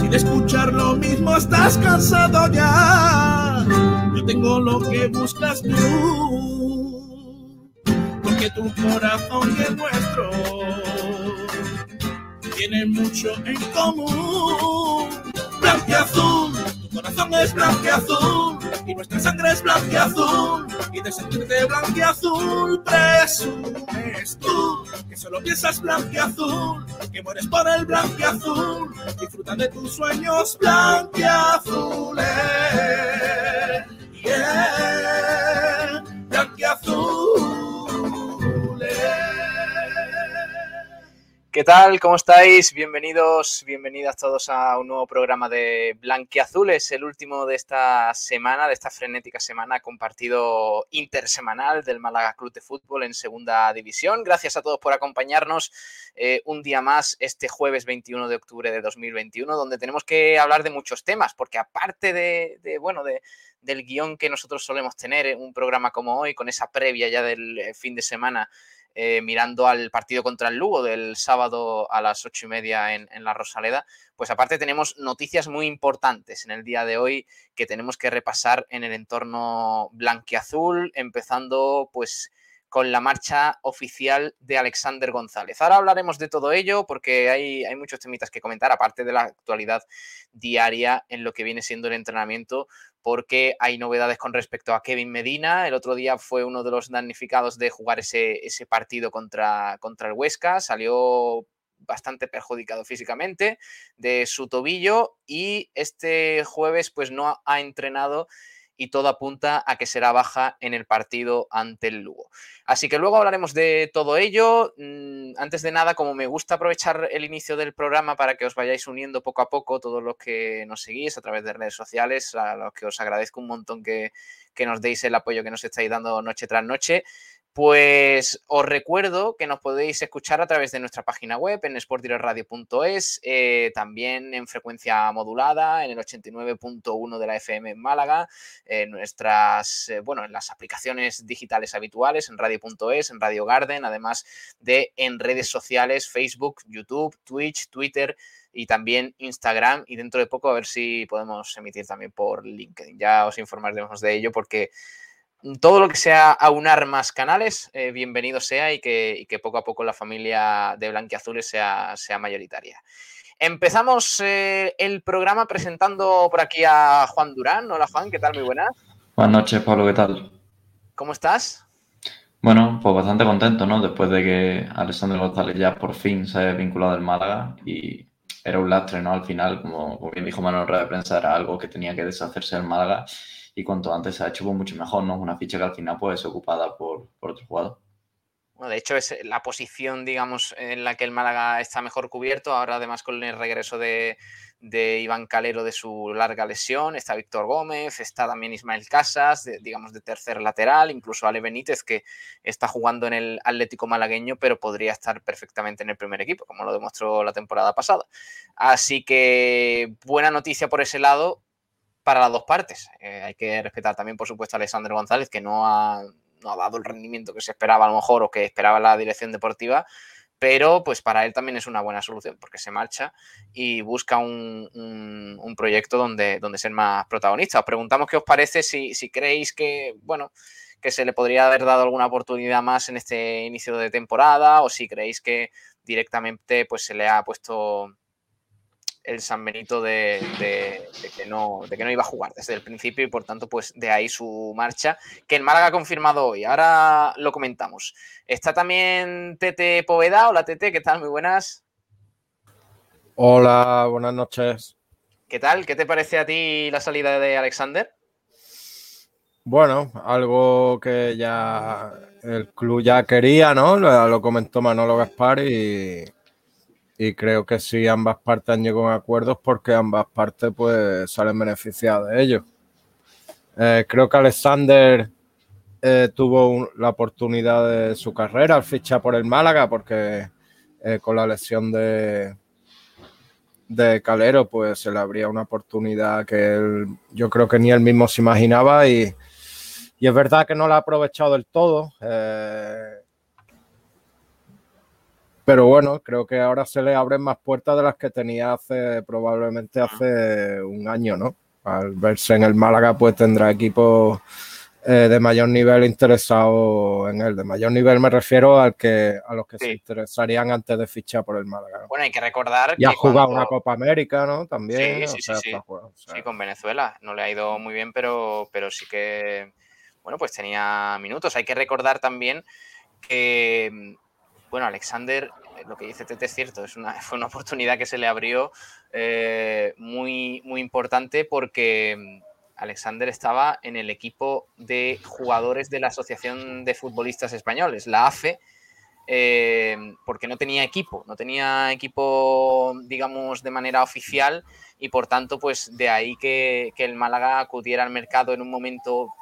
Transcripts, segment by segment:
Sin escuchar lo mismo estás cansado ya. Yo tengo lo que buscas tú. Porque tu corazón y nuestro tienen mucho en común. Blanqueazul, tu corazón es blanqueazul y nuestra sangre es blanqueazul y de sentirte blanqueazul presumes tú que solo piensas blanqueazul, que mueres por el blanqueazul, disfruta de tus sueños blanqueazules. Yeah, ¿Qué tal? ¿Cómo estáis? Bienvenidos, bienvenidas todos a un nuevo programa de Blanquiazules, el último de esta semana, de esta frenética semana compartido intersemanal del Málaga Club de Fútbol en Segunda División. Gracias a todos por acompañarnos eh, un día más este jueves 21 de octubre de 2021, donde tenemos que hablar de muchos temas, porque aparte de, bueno, de, del guion que nosotros solemos tener, un programa como hoy, con esa previa ya del eh, fin de semana, eh, mirando al partido contra el Lugo del sábado a las ocho y media en, la Rosaleda, pues aparte tenemos noticias muy importantes en el día de hoy que tenemos que repasar en el entorno blanquiazul, empezando pues con la marcha oficial de Alexander González. Ahora hablaremos de todo ello porque hay, muchos temitas que comentar, aparte de la actualidad diaria en lo que viene siendo el entrenamiento, porque hay novedades con respecto a Kevin Medina. El otro día fue uno de los damnificados de jugar ese, partido contra el Huesca. Salió bastante perjudicado físicamente de su tobillo y este jueves pues no ha entrenado y todo apunta a que será baja en el partido ante el Lugo. Así que luego hablaremos de todo ello. Mm, antes de nada, como me gusta aprovechar el inicio del programa para que os vayáis uniendo poco a poco todos los que nos seguís a través de redes sociales, a los que os agradezco un montón que, que nos deis el apoyo que nos estáis dando noche tras noche. Pues os recuerdo que nos podéis escuchar a través de nuestra página web en sportdirectradio.es, eh, también en frecuencia modulada en el 89.1 de la FM en Málaga, en nuestras, eh, bueno, en las aplicaciones digitales habituales, en radio.es, en Radio Garden, además de en redes sociales, Facebook, YouTube, Twitch, Twitter y también Instagram y dentro de poco a ver si podemos emitir también por LinkedIn. Ya os informaremos de ello porque todo lo que sea aunar más canales, eh, bienvenido sea y que, poco a poco la familia de Blanquiazules sea, sea mayoritaria. Empezamos eh, el programa presentando por aquí a Juan Durán. Hola Juan, ¿qué tal? Muy buenas. Buenas noches, Pablo, ¿qué tal? ¿Cómo estás? Bueno, pues bastante contento, ¿no? Después de que Alessandro González ya por fin se haya vinculado al Málaga y era un lastre, ¿no? Al final, como, bien dijo Manuel Rueda de Prensa, era algo que tenía que deshacerse del Málaga y cuanto antes se ha hecho, pues mucho mejor, ¿no? Una ficha que al final puede ser ocupada por, otro jugador. Bueno, de hecho, es la posición, digamos, en la que el Málaga está mejor cubierto. Ahora, además, con el regreso de, Iván Calero de su larga lesión, está Víctor Gómez, está también Ismael Casas, digamos, de tercer lateral, incluso Ale Benítez, que está jugando en el Atlético malagueño, pero podría estar perfectamente en el primer equipo, como lo demostró la temporada pasada. Así que buena noticia por ese lado para las dos partes. Eh, hay que respetar también, por supuesto, a Alexander González, que no ha, no ha dado el rendimiento que se esperaba a lo mejor o que esperaba la dirección deportiva, pero pues para él también es una buena solución porque se marcha y busca un, un, proyecto donde, donde ser más protagonista. Os preguntamos qué os parece, si, si, creéis que, bueno, que se le podría haber dado alguna oportunidad más en este inicio de temporada o si creéis que directamente pues se le ha puesto el San Benito de, que no, de que no iba a jugar desde el principio y por tanto pues de ahí su marcha, que el Málaga ha confirmado hoy. Ahora lo comentamos. Está también Tete Poveda. Hola Tete, ¿qué tal? Muy buenas. Hola, buenas noches. ¿Qué tal? ¿Qué te parece a ti la salida de Alexander? Bueno, algo que ya el club ya quería, ¿no? Lo, lo comentó Manolo Gaspar y, y creo que sí ambas partes han llegado a acuerdos porque ambas partes pues salen beneficiadas de ello. Eh, creo que Alexander eh, tuvo la oportunidad de su carrera al fichar por el Málaga porque eh, con la lesión de, de Calero pues se le abría una oportunidad que yo creo que ni él mismo se imaginaba y, y es verdad que no la ha aprovechado del todo pero bueno, creo que ahora se le abren más puertas de las que tenía hace probablemente hace un año, ¿no? Al verse en el Málaga, pues tendrá equipos eh, de mayor nivel interesado en él. De mayor nivel me refiero al que, a los que se interesarían antes de fichar por el Málaga. Bueno, hay que recordar y ha jugado una Copa América, ¿no? También. Sí, sí, sí. sí. con Venezuela. No le ha ido muy bien, pero, pero sí que, bueno, pues tenía minutos. Hay que recordar también que, bueno, Alexander, lo que dice Tete es cierto, es una, fue una oportunidad que se le abrió eh, muy, muy importante porque Alexander estaba en el equipo de jugadores de la Asociación de Futbolistas Españoles, la AFE, eh, porque no tenía equipo, no tenía equipo, digamos, de manera oficial y por tanto, pues de ahí que, el Málaga acudiera al mercado en un momento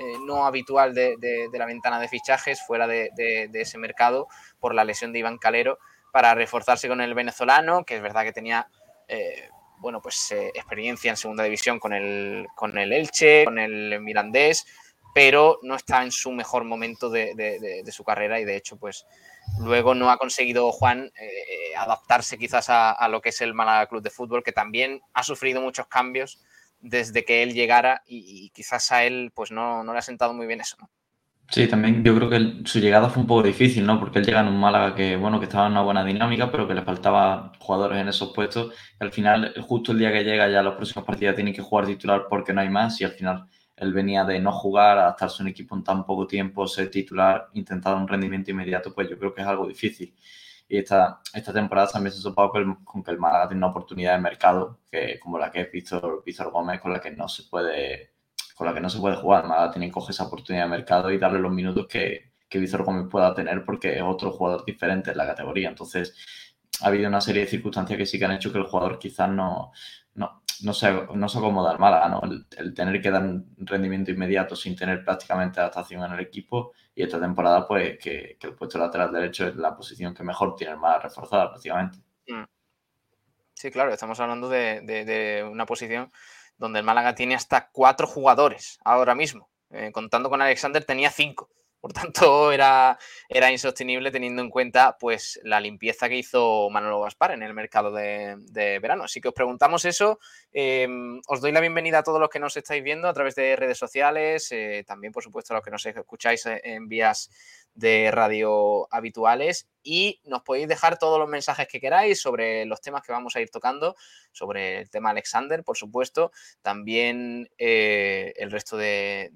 eh, no habitual de, la ventana de fichajes, fuera de, ese mercado, por la lesión de Iván Calero, para reforzarse con el venezolano, que es verdad que tenía eh, bueno, pues eh, experiencia en segunda división con el, con el Elche, con el Mirandés, pero no está en su mejor momento de, su carrera y de hecho, pues luego no ha conseguido Juan eh, adaptarse quizás a, lo que es el Málaga Club de Fútbol, que también ha sufrido muchos cambios desde que él llegara y, quizás a él pues no, no, le ha sentado muy bien eso. ¿no? Sí, también yo creo que su llegada fue un poco difícil, ¿no? Porque él llega en un Málaga que, bueno, que estaba en una buena dinámica, pero que le faltaba jugadores en esos puestos. Al final, justo el día que llega, ya los próximos partidos tiene que jugar titular porque no hay más. Y al final, él venía de no jugar, adaptarse a un equipo en tan poco tiempo, ser titular, intentar un rendimiento inmediato, pues yo creo que es algo difícil. Y esta, esta temporada también se ha con, con que el Málaga tiene una oportunidad de mercado, que como la que es Víctor, Víctor Gómez, con la que no se puede con la que no se puede jugar. Málaga tiene que coger esa oportunidad de mercado y darle los minutos que, que Víctor Gómez pueda tener porque es otro jugador diferente en la categoría. Entonces, ha habido una serie de circunstancias que sí que han hecho que el jugador quizás no, no, no, se, no se acomoda al Málaga, ¿no? El, tener que dar un rendimiento inmediato sin tener prácticamente adaptación en el equipo y esta temporada pues que, el puesto lateral derecho es la posición que mejor tiene Málaga reforzada prácticamente. Mm. Sí, claro, estamos hablando de, de una posición donde el Málaga tiene hasta cuatro jugadores ahora mismo. Eh, contando con Alexander tenía cinco. Por tanto, era, era insostenible teniendo en cuenta pues, la limpieza que hizo Manolo Gaspar en el mercado de, verano. Así que os preguntamos eso. Em, os doy la bienvenida a todos los que nos estáis viendo a través de redes sociales, eh, también, por supuesto, a los que nos escucháis en vías de radio habituales y nos podéis dejar todos los mensajes que queráis sobre los temas que vamos a ir tocando, sobre el tema Alexander, por supuesto, también eh, el resto de,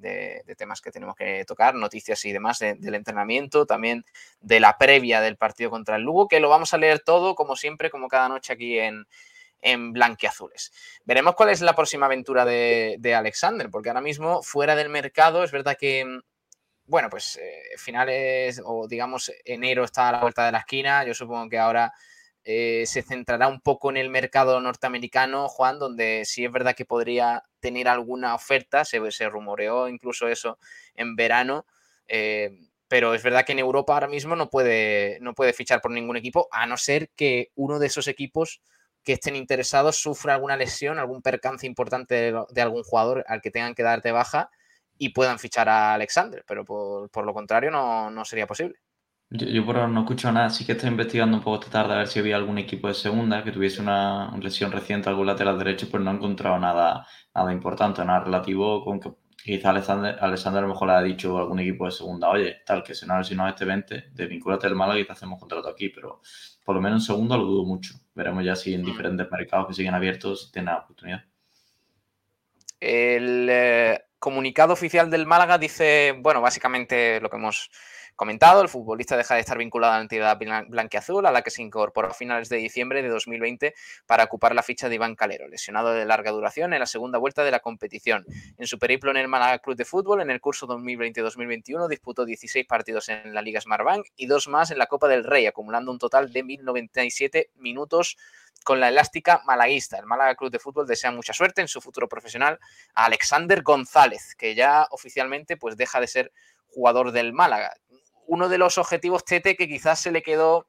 temas que tenemos que tocar, noticias y demás del entrenamiento, también de la previa del partido contra el Lugo, que lo vamos a leer todo, como siempre, como cada noche aquí en, en blanquiazules. Veremos cuál es la próxima aventura de Alexander, porque ahora mismo fuera del mercado es verdad que bueno, pues eh, finales o digamos enero está a la vuelta de la esquina. Yo supongo que ahora eh, se centrará un poco en el mercado norteamericano, Juan, donde sí es verdad que podría tener alguna oferta. Se, rumoreó incluso eso en verano. Eh, pero es verdad que en Europa ahora mismo no puede, no puede fichar por ningún equipo, a no ser que uno de esos equipos que estén interesados sufra alguna lesión, algún percance importante de, de algún jugador al que tengan que darte baja y puedan fichar a Alexander, pero por, lo contrario no, sería posible. Yo, por ahora no escucho nada, sí que estoy investigando un poco esta tarde a ver si había algún equipo de segunda que tuviese una lesión reciente, algún lateral derecho, pero no he encontrado nada, nada importante, nada relativo con que quizá Alexander, Alexander a lo mejor le ha dicho a algún equipo de segunda, oye, tal, que si no si no este 20, desvincúlate del Málaga y te hacemos contrato aquí, pero por lo menos en segunda lo dudo mucho. Veremos ya si en mm. diferentes mercados que siguen abiertos tiene la oportunidad. El, eh, comunicado oficial del Málaga dice, bueno, básicamente lo que hemos comentado, el futbolista deja de estar vinculado a la entidad blanqueazul, a la que se incorporó a finales de diciembre de 2020 para ocupar la ficha de Iván Calero, lesionado de larga duración en la segunda vuelta de la competición. En su periplo en el Málaga Club de Fútbol, en el curso 2020-2021, disputó 16 partidos en la Liga Smartbank y dos más en la Copa del Rey, acumulando un total de 1.097 minutos con la elástica malaguista. El Málaga Club de Fútbol desea mucha suerte en su futuro profesional a Alexander González, que ya oficialmente pues deja de ser jugador del Málaga. Uno de los objetivos Tete que quizás se le quedó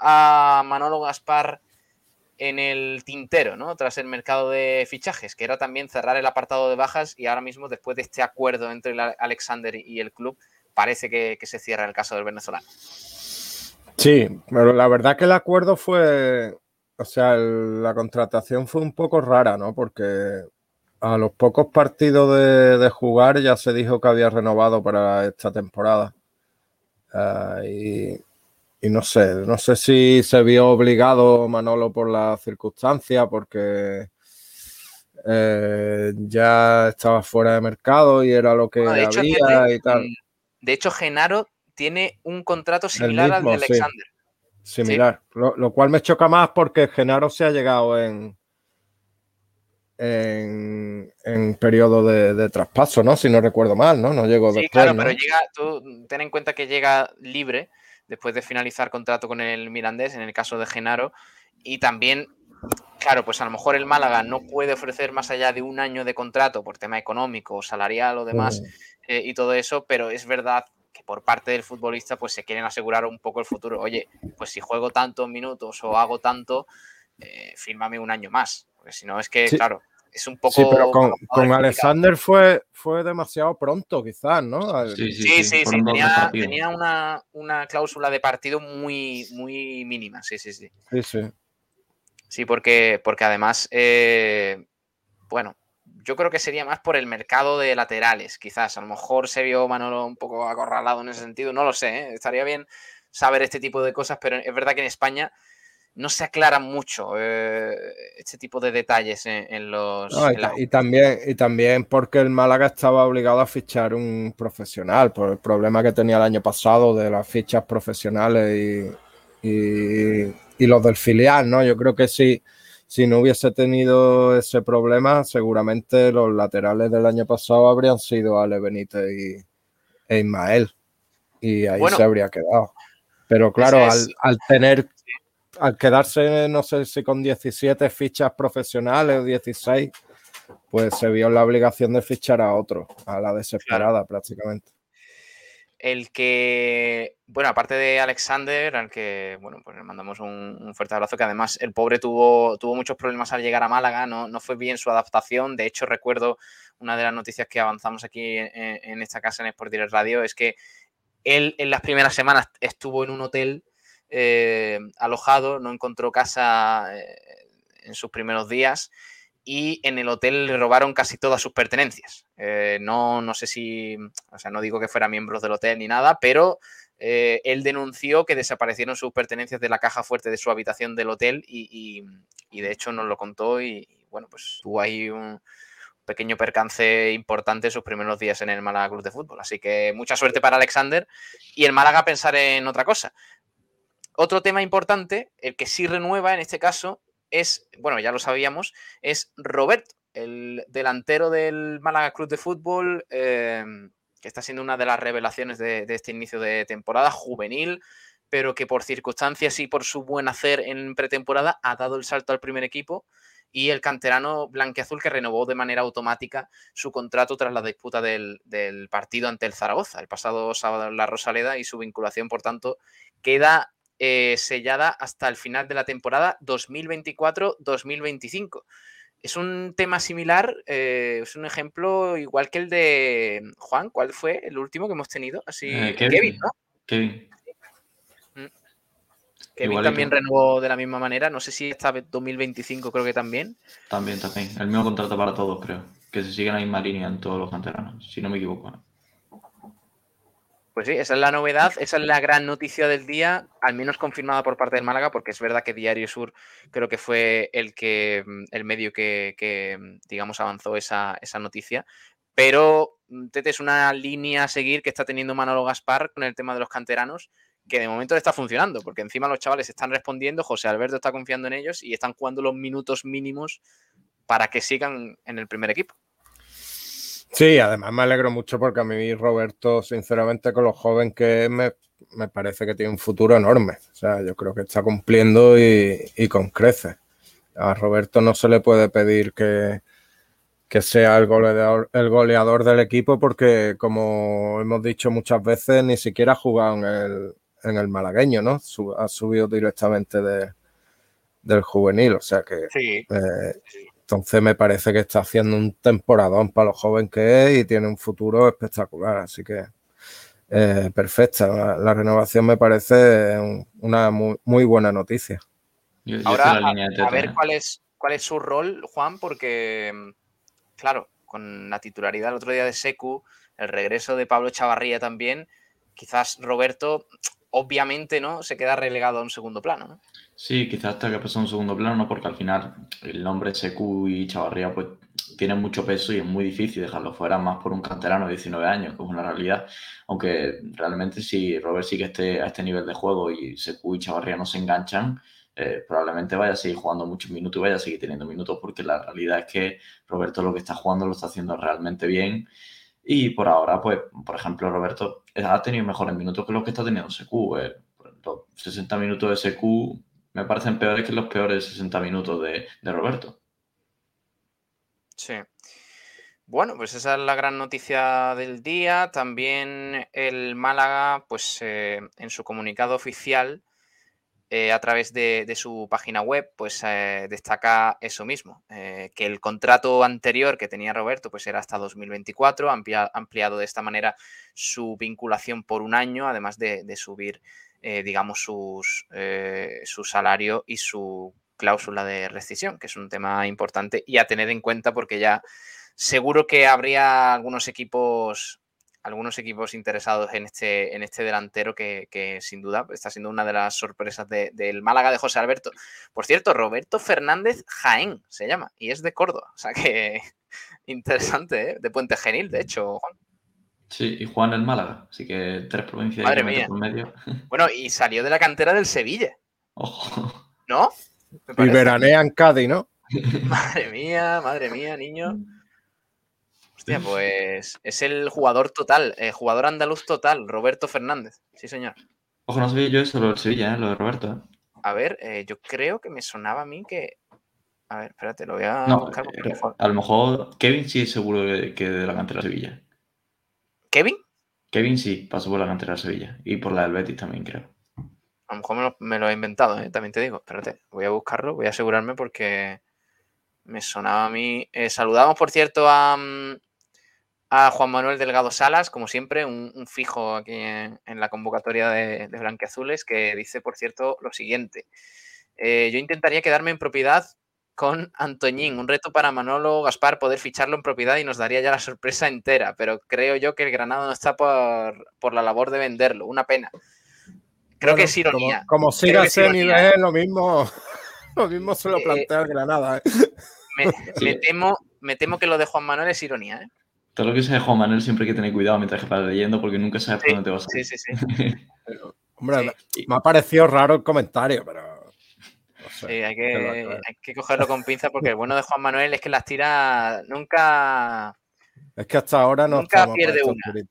a Manolo Gaspar en el tintero, ¿no? Tras el mercado de fichajes, que era también cerrar el apartado de bajas y ahora mismo, después de este acuerdo entre Alexander y el club, parece que, que se cierra el caso del venezolano. Sí, pero la verdad que el acuerdo fue, o sea, la contratación fue un poco rara, ¿no? Porque a los pocos partidos de, jugar ya se dijo que había renovado para esta temporada. Ah, y, no sé, no sé si se vio obligado Manolo por la circunstancia, porque eh, ya estaba fuera de mercado y era lo que había y tal. De hecho, Genaro tiene un contrato similar al de Alexander. Similar, lo, cual me choca más porque Genaro se ha llegado en, en, periodo de, traspaso, ¿no? Si no recuerdo mal, ¿no? No llegó sí, claro, pero llega, tú ten en cuenta que llega libre después de finalizar contrato con el Mirandés, en el caso de Genaro, y también, claro, pues a lo mejor el Málaga no puede ofrecer más allá de un año de contrato por tema económico, salarial o demás, eh, y todo eso, pero es verdad que por parte del futbolista pues se quieren asegurar un poco el futuro. Oye, pues si juego tantos minutos o hago tanto, eh, fírmame un año más. Porque si no es que, claro, es un poco... Sí, pero con, Alexander fue, fue demasiado pronto quizás, ¿no? Sí, sí, sí, Tenía, tenía una, una, cláusula de partido muy, muy mínima, sí, sí, sí. Sí, sí. Sí, porque, porque además, eh, bueno, yo creo que sería más por el mercado de laterales, quizás. A lo mejor se vio Manolo un poco acorralado en ese sentido, no lo sé. ¿eh? Estaría bien saber este tipo de cosas, pero es verdad que en España no se aclaran mucho eh, este tipo de detalles en, los. y, también, y también porque el Málaga estaba obligado a fichar un profesional por el problema que tenía el año pasado de las fichas profesionales y, y, y los del filial, ¿no? Yo creo que sí si no hubiese tenido ese problema, seguramente los laterales del año pasado habrían sido Ale Benítez y, e Ismael. Y ahí se habría quedado. Pero claro, al, tener, al quedarse, no sé si con 17 fichas profesionales o 16, pues se vio la obligación de fichar a otro, a la desesperada prácticamente. El que, bueno, aparte de Alexander, al que, bueno, pues le mandamos un, fuerte abrazo, que además el pobre tuvo, tuvo muchos problemas al llegar a Málaga, no, no, fue bien su adaptación, de hecho recuerdo una de las noticias que avanzamos aquí en, esta casa en Sport Direct Radio, es que él en las primeras semanas estuvo en un hotel eh, alojado, no encontró casa eh, en sus primeros días y en el hotel le robaron casi todas sus pertenencias. Eh, no, no sé si, o sea, no digo que fuera miembros del hotel ni nada, pero él denunció que desaparecieron sus pertenencias de la caja fuerte de su habitación del hotel y, de hecho nos lo contó y, bueno, pues tuvo ahí un pequeño percance importante sus primeros días en el Málaga Club de Fútbol. Así que mucha suerte para Alexander y el Málaga pensar en otra cosa. Otro tema importante, el que sí renueva en este caso, es, bueno, ya lo sabíamos, es Roberto, el delantero del Málaga Club de Fútbol, em, que está siendo una de las revelaciones de, este inicio de temporada, juvenil, pero que por circunstancias y por su buen hacer en pretemporada ha dado el salto al primer equipo y el canterano blanqueazul que renovó de manera automática su contrato tras la disputa del, del, partido ante el Zaragoza el pasado sábado en la Rosaleda y su vinculación, por tanto, queda eh, sellada hasta el final de la temporada 2024-2025. Es un tema similar, eh, es un ejemplo igual que el de Juan. ¿Cuál fue el último que hemos tenido? Así, eh, Kevin, ¿no? Kevin. Mm. Kevin también renovó de la misma manera. No sé si esta 2025 creo que también. También, también. El mismo contrato para todos, creo. Que se sigan la misma línea en todos los canteranos, si no me equivoco. Pues sí, esa es la novedad, esa es la gran noticia del día, al menos confirmada por parte del Málaga, porque es verdad que Diario Sur creo que fue el que mm, el medio que, mm, digamos avanzó esa, noticia. Pero mm, Tete es una línea a seguir que está teniendo Manolo Gaspar con el tema de los canteranos, que de momento está funcionando, porque encima los chavales están respondiendo, José Alberto está confiando en ellos y están jugando los minutos mínimos para que sigan en el primer equipo. Sí, además me alegro mucho porque a mí Roberto, sinceramente, con lo joven que es, me, parece que tiene un futuro enorme. O sea, yo creo que está cumpliendo y, con crece. A Roberto no se le puede pedir que, que sea el goleador, el goleador del equipo porque, como hemos dicho muchas veces, ni siquiera ha jugado en el, en el malagueño, ¿no? ha subido directamente del juvenil, o sea que sí. Eh, entonces me parece que está haciendo un temporadón para lo joven que es y tiene un futuro espectacular. Así que eh, perfecta. La, renovación me parece una muy, buena noticia. Ahora, a, ver cuál es, cuál es su rol, Juan, porque, claro, con la titularidad el otro día de Secu, el regreso de Pablo Chavarría también, quizás Roberto, obviamente, ¿no? Se queda relegado a un segundo plano, ¿no? Sí, quizás hasta que pasó a un segundo plano, porque al final el nombre Secu y Chavarría, pues mucho peso y es muy difícil dejarlo fuera, más por un canterano de 19 años, que es una realidad. Aunque realmente si Robert sigue este, a este nivel de juego y Secu y Chavarría no se enganchan, eh, probablemente vaya a seguir jugando muchos minutos y vaya a seguir teniendo minutos, porque la realidad es que Roberto lo que está jugando lo está haciendo realmente bien. Y por ahora, pues, por ejemplo, Roberto ha tenido mejores minutos que los que está teniendo Secu. Eh, los 60 minutos de Secu me parecen peores que los peores 60 minutos de, de Roberto. Sí. Bueno, pues esa es la gran noticia del día. También el Málaga, pues eh, en su comunicado oficial, eh, a través de, su página web, pues eh, destaca eso mismo, que el contrato anterior que tenía Roberto, pues era hasta 2024, ha ampliado de esta manera su vinculación por un año, además de, subir, digamos, sus, su salario y su cláusula de rescisión, que es un tema importante y a tener en cuenta porque ya seguro que habría algunos equipos algunos equipos interesados en este, en este delantero que, sin duda está siendo una de las sorpresas del Málaga de José Alberto. Por cierto, Roberto Fernández Jaén se llama y es de Córdoba. O sea que interesante, ¿eh? de Puente Genil, de hecho, Juan. Sí, y Juan el Málaga, así que tres provincias Madre mía. medio. Bueno, y salió de la cantera del Sevilla. Ojo. ¿No? Y veranea en Cádiz, ¿no? Madre mía, madre mía, niño. Hostia, pues es el jugador total, el jugador andaluz total, Roberto Fernández. Sí, señor. Ojo, no sabía yo eso, lo del Sevilla, ¿eh? lo de Roberto. ¿eh? A ver, eh, yo creo que me sonaba a mí que. A ver, espérate, lo voy a buscar. a lo mejor Kevin sí es seguro que de la cantera de Sevilla. ¿Kevin? Kevin sí, pasó por la cantera de Sevilla. Y por la del Betis también, creo. A lo mejor me lo, he inventado, ¿eh? también te digo. Espérate, voy a buscarlo, voy a asegurarme porque me sonaba a mí. Eh, saludamos, por cierto, a, mm, a, Juan Manuel Delgado Salas, como siempre, un, fijo aquí en, la convocatoria de, de Blanqueazules, que dice, por cierto, lo siguiente. Eh, yo intentaría quedarme en propiedad con Antoñín. Un reto para Manolo Gaspar poder ficharlo en propiedad y nos daría ya la sorpresa entera, pero creo yo que el Granado no está por, por la labor de venderlo. Una pena. Creo que es ironía. Como, siga ese nivel, lo mismo, lo mismo se lo eh, plantea el Granada. ¿eh? Me, temo, me temo que lo de Juan Manuel es ironía. ¿eh? Todo lo que sea de Juan Manuel siempre hay que tener cuidado mientras que para leyendo porque nunca sabes por dónde te vas a ir. Sí, sí, sí. Hombre, me ha parecido raro el comentario, pero. Sí, hay que, hay que cogerlo con pinza porque el bueno de Juan Manuel es que las tiras nunca. Es que hasta ahora no. Nunca pierde una.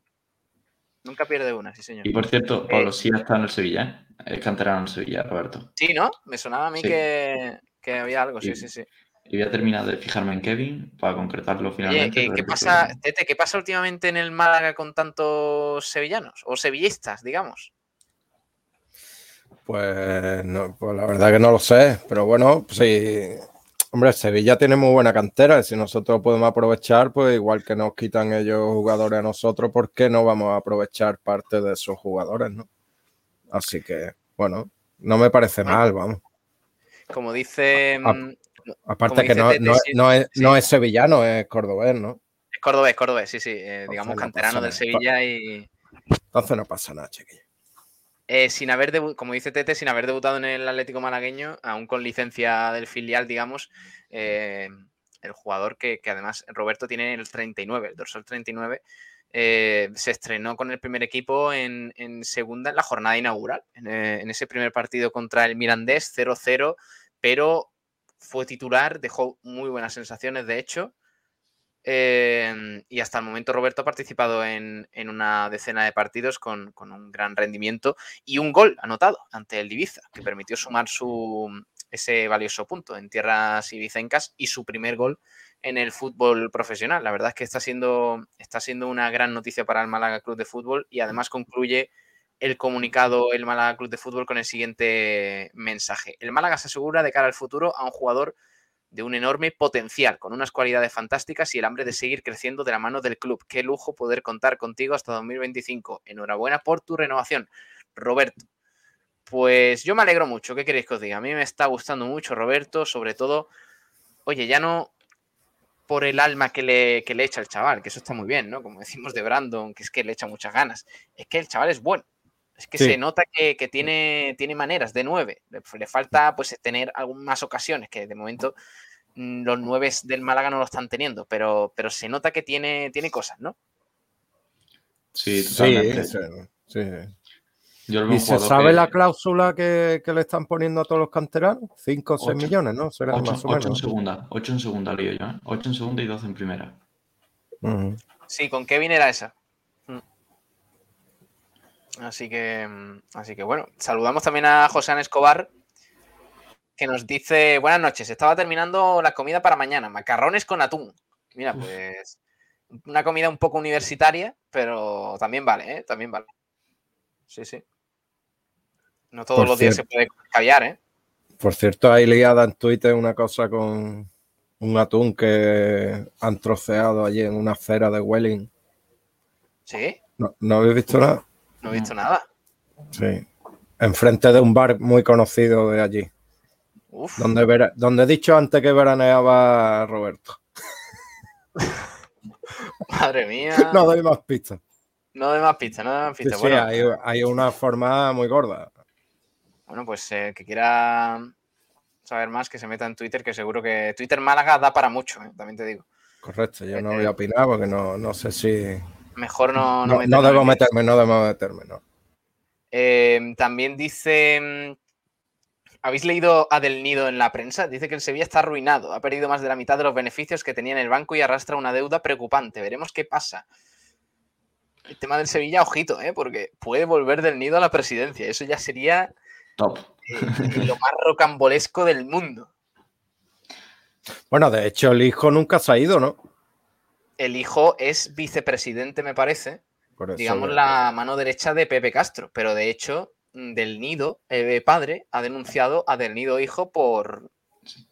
Nunca pierde una, sí, señor. Y por cierto, Pablo sí está en el Sevilla, ¿eh? Es canterano en el Sevilla, Roberto. Sí, ¿no? Me sonaba a mí que, había algo, sí, sí, sí. Y voy a terminar de fijarme en Kevin para concretarlo finalmente. ¿qué, pasa, Tete, ¿qué pasa últimamente en el Málaga con tantos sevillanos? O sevillistas, digamos. Pues, no, pues la verdad que no lo sé, pero bueno, sí, Hombre, Sevilla tiene muy buena cantera. Si nosotros podemos aprovechar, pues igual que nos quitan ellos jugadores a nosotros, ¿por qué no vamos a aprovechar parte de esos jugadores, no? Así que, bueno, no me parece mal, vamos. Como dice. Mm, aparte que no, es, sevillano, es cordobés, ¿no? Es cordobés, cordobés, sí, sí. Eh, digamos canterano del Sevilla y. Entonces no pasa nada, chiquillo. Eh, sin haber como dice Tete, sin haber debutado en el Atlético Malagueño, aún con licencia del filial, digamos, eh, el jugador que, además Roberto tiene el 39, el dorsal 39, eh, se estrenó con el primer equipo en, segunda en la jornada inaugural, en, ese primer partido contra el Mirandés, 0-0, pero fue titular, dejó muy buenas sensaciones, de hecho. Em, y hasta el momento Roberto ha participado en, una decena de partidos con, un gran rendimiento y un gol anotado ante el Ibiza, que permitió sumar su, ese valioso punto en tierras ibicencas y su primer gol en el fútbol profesional. La verdad es que está siendo, está siendo una gran noticia para el Málaga Club de Fútbol y además concluye el comunicado el Málaga Club de Fútbol con el siguiente mensaje. El Málaga se asegura de cara al futuro a un jugador de un enorme potencial, con unas cualidades fantásticas y el hambre de seguir creciendo de la mano del club. Qué lujo poder contar contigo hasta 2025. Enhorabuena por tu renovación, Roberto. Pues yo me alegro mucho, ¿qué queréis que os diga? A mí me está gustando mucho, Roberto, sobre todo, oye, ya no por el alma que le, le echa el chaval, que eso está muy bien, ¿no? Como decimos de Brandon, que es que le echa muchas ganas. Es que el chaval es bueno. Es que se nota que, tiene, tiene maneras de nueve. Le, le, falta pues tener algunas ocasiones que de momento Mm, los nueve del Málaga no lo están teniendo, pero, pero se nota que tiene, tiene cosas, ¿no? Sí, totalmente. Sí, ¿Y se sabe la cláusula que, le están poniendo a todos los canteranos? 5 o 6 millones, ¿no? Será 8, más o menos. en segunda, 8 en segunda lío yo, ¿eh? 8 en segunda y 12 en primera. Sí, ¿con qué era esa? Así que, mm, así que bueno, saludamos también a José Escobar, que nos dice, buenas noches, estaba terminando la comida para mañana, macarrones con atún. Mira, pues una comida un poco universitaria, pero también vale, ¿eh? También vale. Sí, sí. No todos los días se puede caviar, ¿eh? Por cierto, hay liada en Twitter una cosa con un atún que han troceado allí en una acera de Welling. ¿Sí? ¿No, ¿no habéis visto nada? No he visto nada. Sí. Enfrente de un bar muy conocido de allí. Donde, donde he dicho antes que veraneaba Roberto. Madre mía. No doy más pistas. No doy más pistas, no doy más pistas. Sí, hay, una forma muy gorda. Bueno, pues eh, que quiera saber más, que se meta en Twitter, que seguro que Twitter Málaga da para mucho, eh, también te digo. Correcto, yo no voy a opinar porque no, sé si. Mejor no. No, no, debo meterme, no debo meterme, no. Eh, también dice ¿Habéis leído a Del Nido en la prensa? Dice que el Sevilla está arruinado, ha perdido más de la mitad de los beneficios que tenía en el banco y arrastra una deuda preocupante. Veremos qué pasa. El tema del Sevilla, ojito, ¿eh? porque puede volver Del Nido a la presidencia. Eso ya sería Top. Eh, lo más rocambolesco del mundo. Bueno, de hecho, el hijo nunca se ha ido, ¿no? El hijo es vicepresidente, me parece. digamos, la mano derecha de Pepe Castro, pero de hecho del Nido eh, padre ha denunciado a Del Nido hijo por,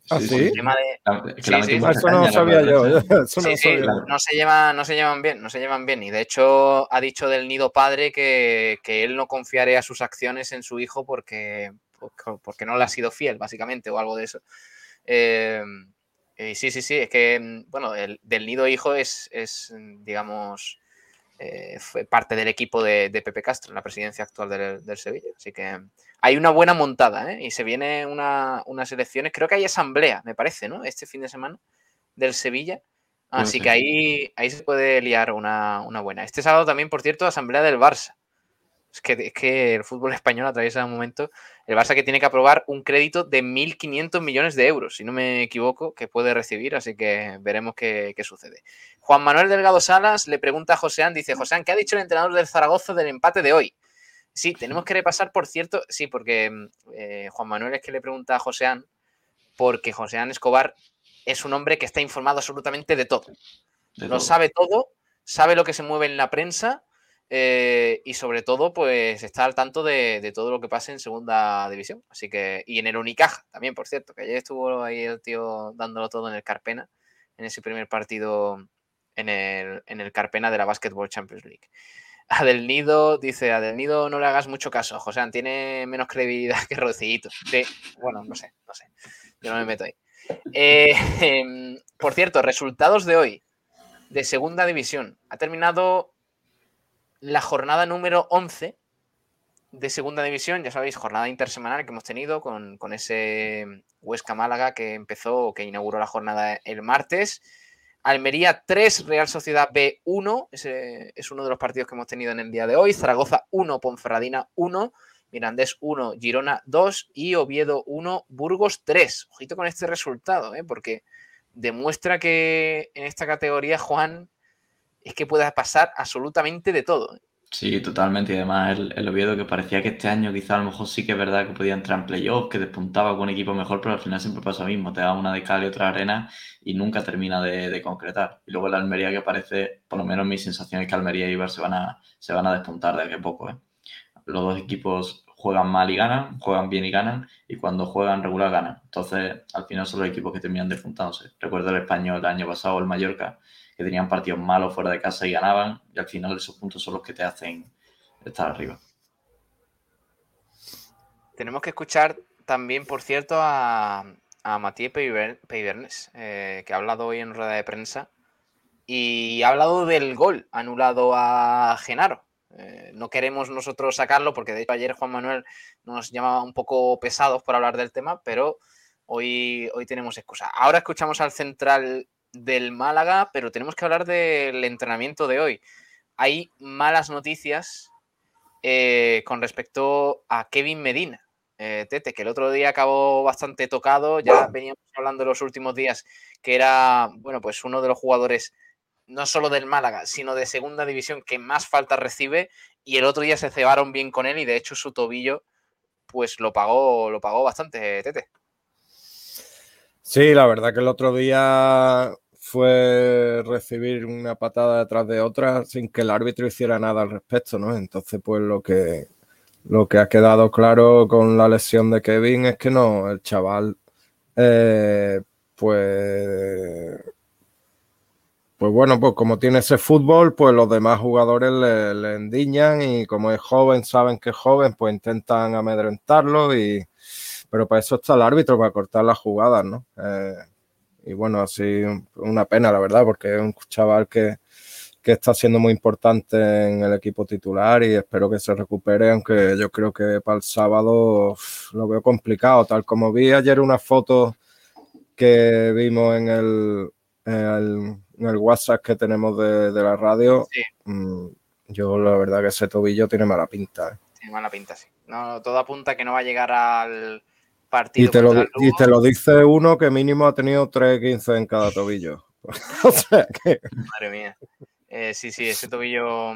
¿Ah, sí? tema de... Eso no sabía yo. no, se llevan, no se llevan bien, no se llevan bien. Y de hecho ha dicho del nido padre que, él no confiaría sus acciones en su hijo porque, porque no le ha sido fiel, básicamente, o algo de eso. Eh, sí, sí, sí, es que, bueno, el, del nido hijo es, es digamos, eh, fue parte del equipo de, Pepe Castro en la presidencia actual del, Sevilla. Así que hay una buena montada, ¿eh? Y se viene unas elecciones, creo que hay asamblea, me parece, ¿no? Este fin de semana del Sevilla. Así que ahí, ahí se puede liar una, buena. Este sábado también, por cierto, asamblea del Barça. Es que, es que el fútbol español atraviesa un momento. El Barça que tiene que aprobar un crédito de 1.500 millones de euros, si no me equivoco, que puede recibir. Así que veremos qué, qué sucede. Juan Manuel Delgado Salas le pregunta a Joséán, dice, Joséán, ¿qué ha dicho el entrenador del Zaragoza del empate de hoy? Sí, tenemos que repasar, por cierto, sí, porque eh, Juan Manuel es que le pregunta a Joséán, porque Joséán Escobar es un hombre que está informado absolutamente de todo. Lo sabe todo, sabe lo que se mueve en la prensa eh, y sobre todo, pues está al tanto de, todo lo que pasa en segunda división. Así que, y en el Unicaja también, por cierto, que ayer estuvo ahí el tío dándolo todo en el Carpena, en ese primer partido en el, Carpena de la Basketball Champions League. Adel Nido dice, Adel Nido no le hagas mucho caso, José, tiene menos credibilidad que Rocito. Sí, bueno, no sé, no sé, yo no me meto ahí. Eh, em, por cierto, resultados de hoy, de segunda división. Ha terminado la jornada número 11 de segunda división, ya sabéis, jornada intersemanal que hemos tenido con, con ese Huesca Málaga que empezó, que inauguró la jornada el martes Almería 3, Real Sociedad B 1. Ese es uno de los partidos que hemos tenido en el día de hoy. Zaragoza 1, Ponferradina 1, Mirandés 1, Girona 2 y Oviedo 1, Burgos 3. Ojito con este resultado, ¿eh? porque demuestra que en esta categoría, Juan, es que puede pasar absolutamente de todo. Sí, totalmente. Y además el, Oviedo que parecía que este año quizá a lo mejor sí que es verdad que podía entrar en playoff, que despuntaba con un equipo mejor, pero al final siempre pasa lo mismo. Te da una de cal y otra arena y nunca termina de, concretar. Y luego la Almería que parece, por lo menos mi sensación es que Almería y Ibar se van a, se van a despuntar de aquí a poco. ¿eh? Los dos equipos juegan mal y ganan, juegan bien y ganan, y cuando juegan regular ganan. Entonces, al final son los equipos que terminan despuntándose. Recuerdo el español el año pasado, el Mallorca, que tenían partidos malos fuera de casa y ganaban, y al final esos puntos son los que te hacen estar arriba. Tenemos que escuchar también, por cierto, a, a Matías Peibernes, eh, que ha hablado hoy en rueda de prensa y ha hablado del gol anulado a Genaro. Eh, no queremos nosotros sacarlo porque de hecho ayer Juan Manuel nos llamaba un poco pesados por hablar del tema, pero hoy, hoy tenemos excusa. Ahora escuchamos al central del Málaga, pero tenemos que hablar del entrenamiento de hoy. Hay malas noticias eh, con respecto a Kevin Medina. Eh, Tete, que el otro día acabó bastante tocado, ya veníamos hablando los últimos días que era, bueno, pues uno de los jugadores no solo del Málaga, sino de segunda división que más falta recibe y el otro día se cebaron bien con él y de hecho su tobillo pues lo pagó, lo pagó bastante, Tete. Sí, la verdad que el otro día fue recibir una patada detrás de otra sin que el árbitro hiciera nada al respecto, ¿no? Entonces, pues lo que, lo que ha quedado claro con la lesión de Kevin es que no, el chaval, eh, pues pues bueno, pues como tiene ese fútbol, pues los demás jugadores le, endiñan y como es joven, saben que es joven, pues intentan amedrentarlo y pero para eso está el árbitro, para cortar las jugadas, ¿no? Eh, y bueno, así una pena, la verdad, porque es un chaval que, que está siendo muy importante en el equipo titular y espero que se recupere, aunque yo creo que para el sábado lo veo complicado, tal como vi ayer una foto que vimos en el, en el en el WhatsApp que tenemos de, la radio, mm, yo la verdad que ese tobillo tiene mala pinta. ¿eh? Tiene mala pinta, sí. No, todo apunta que no va a llegar al partido. Y te, lo, y te lo dice uno que mínimo ha tenido 3-15 en cada tobillo. o sea que... Madre mía. Eh, sí, sí, ese tobillo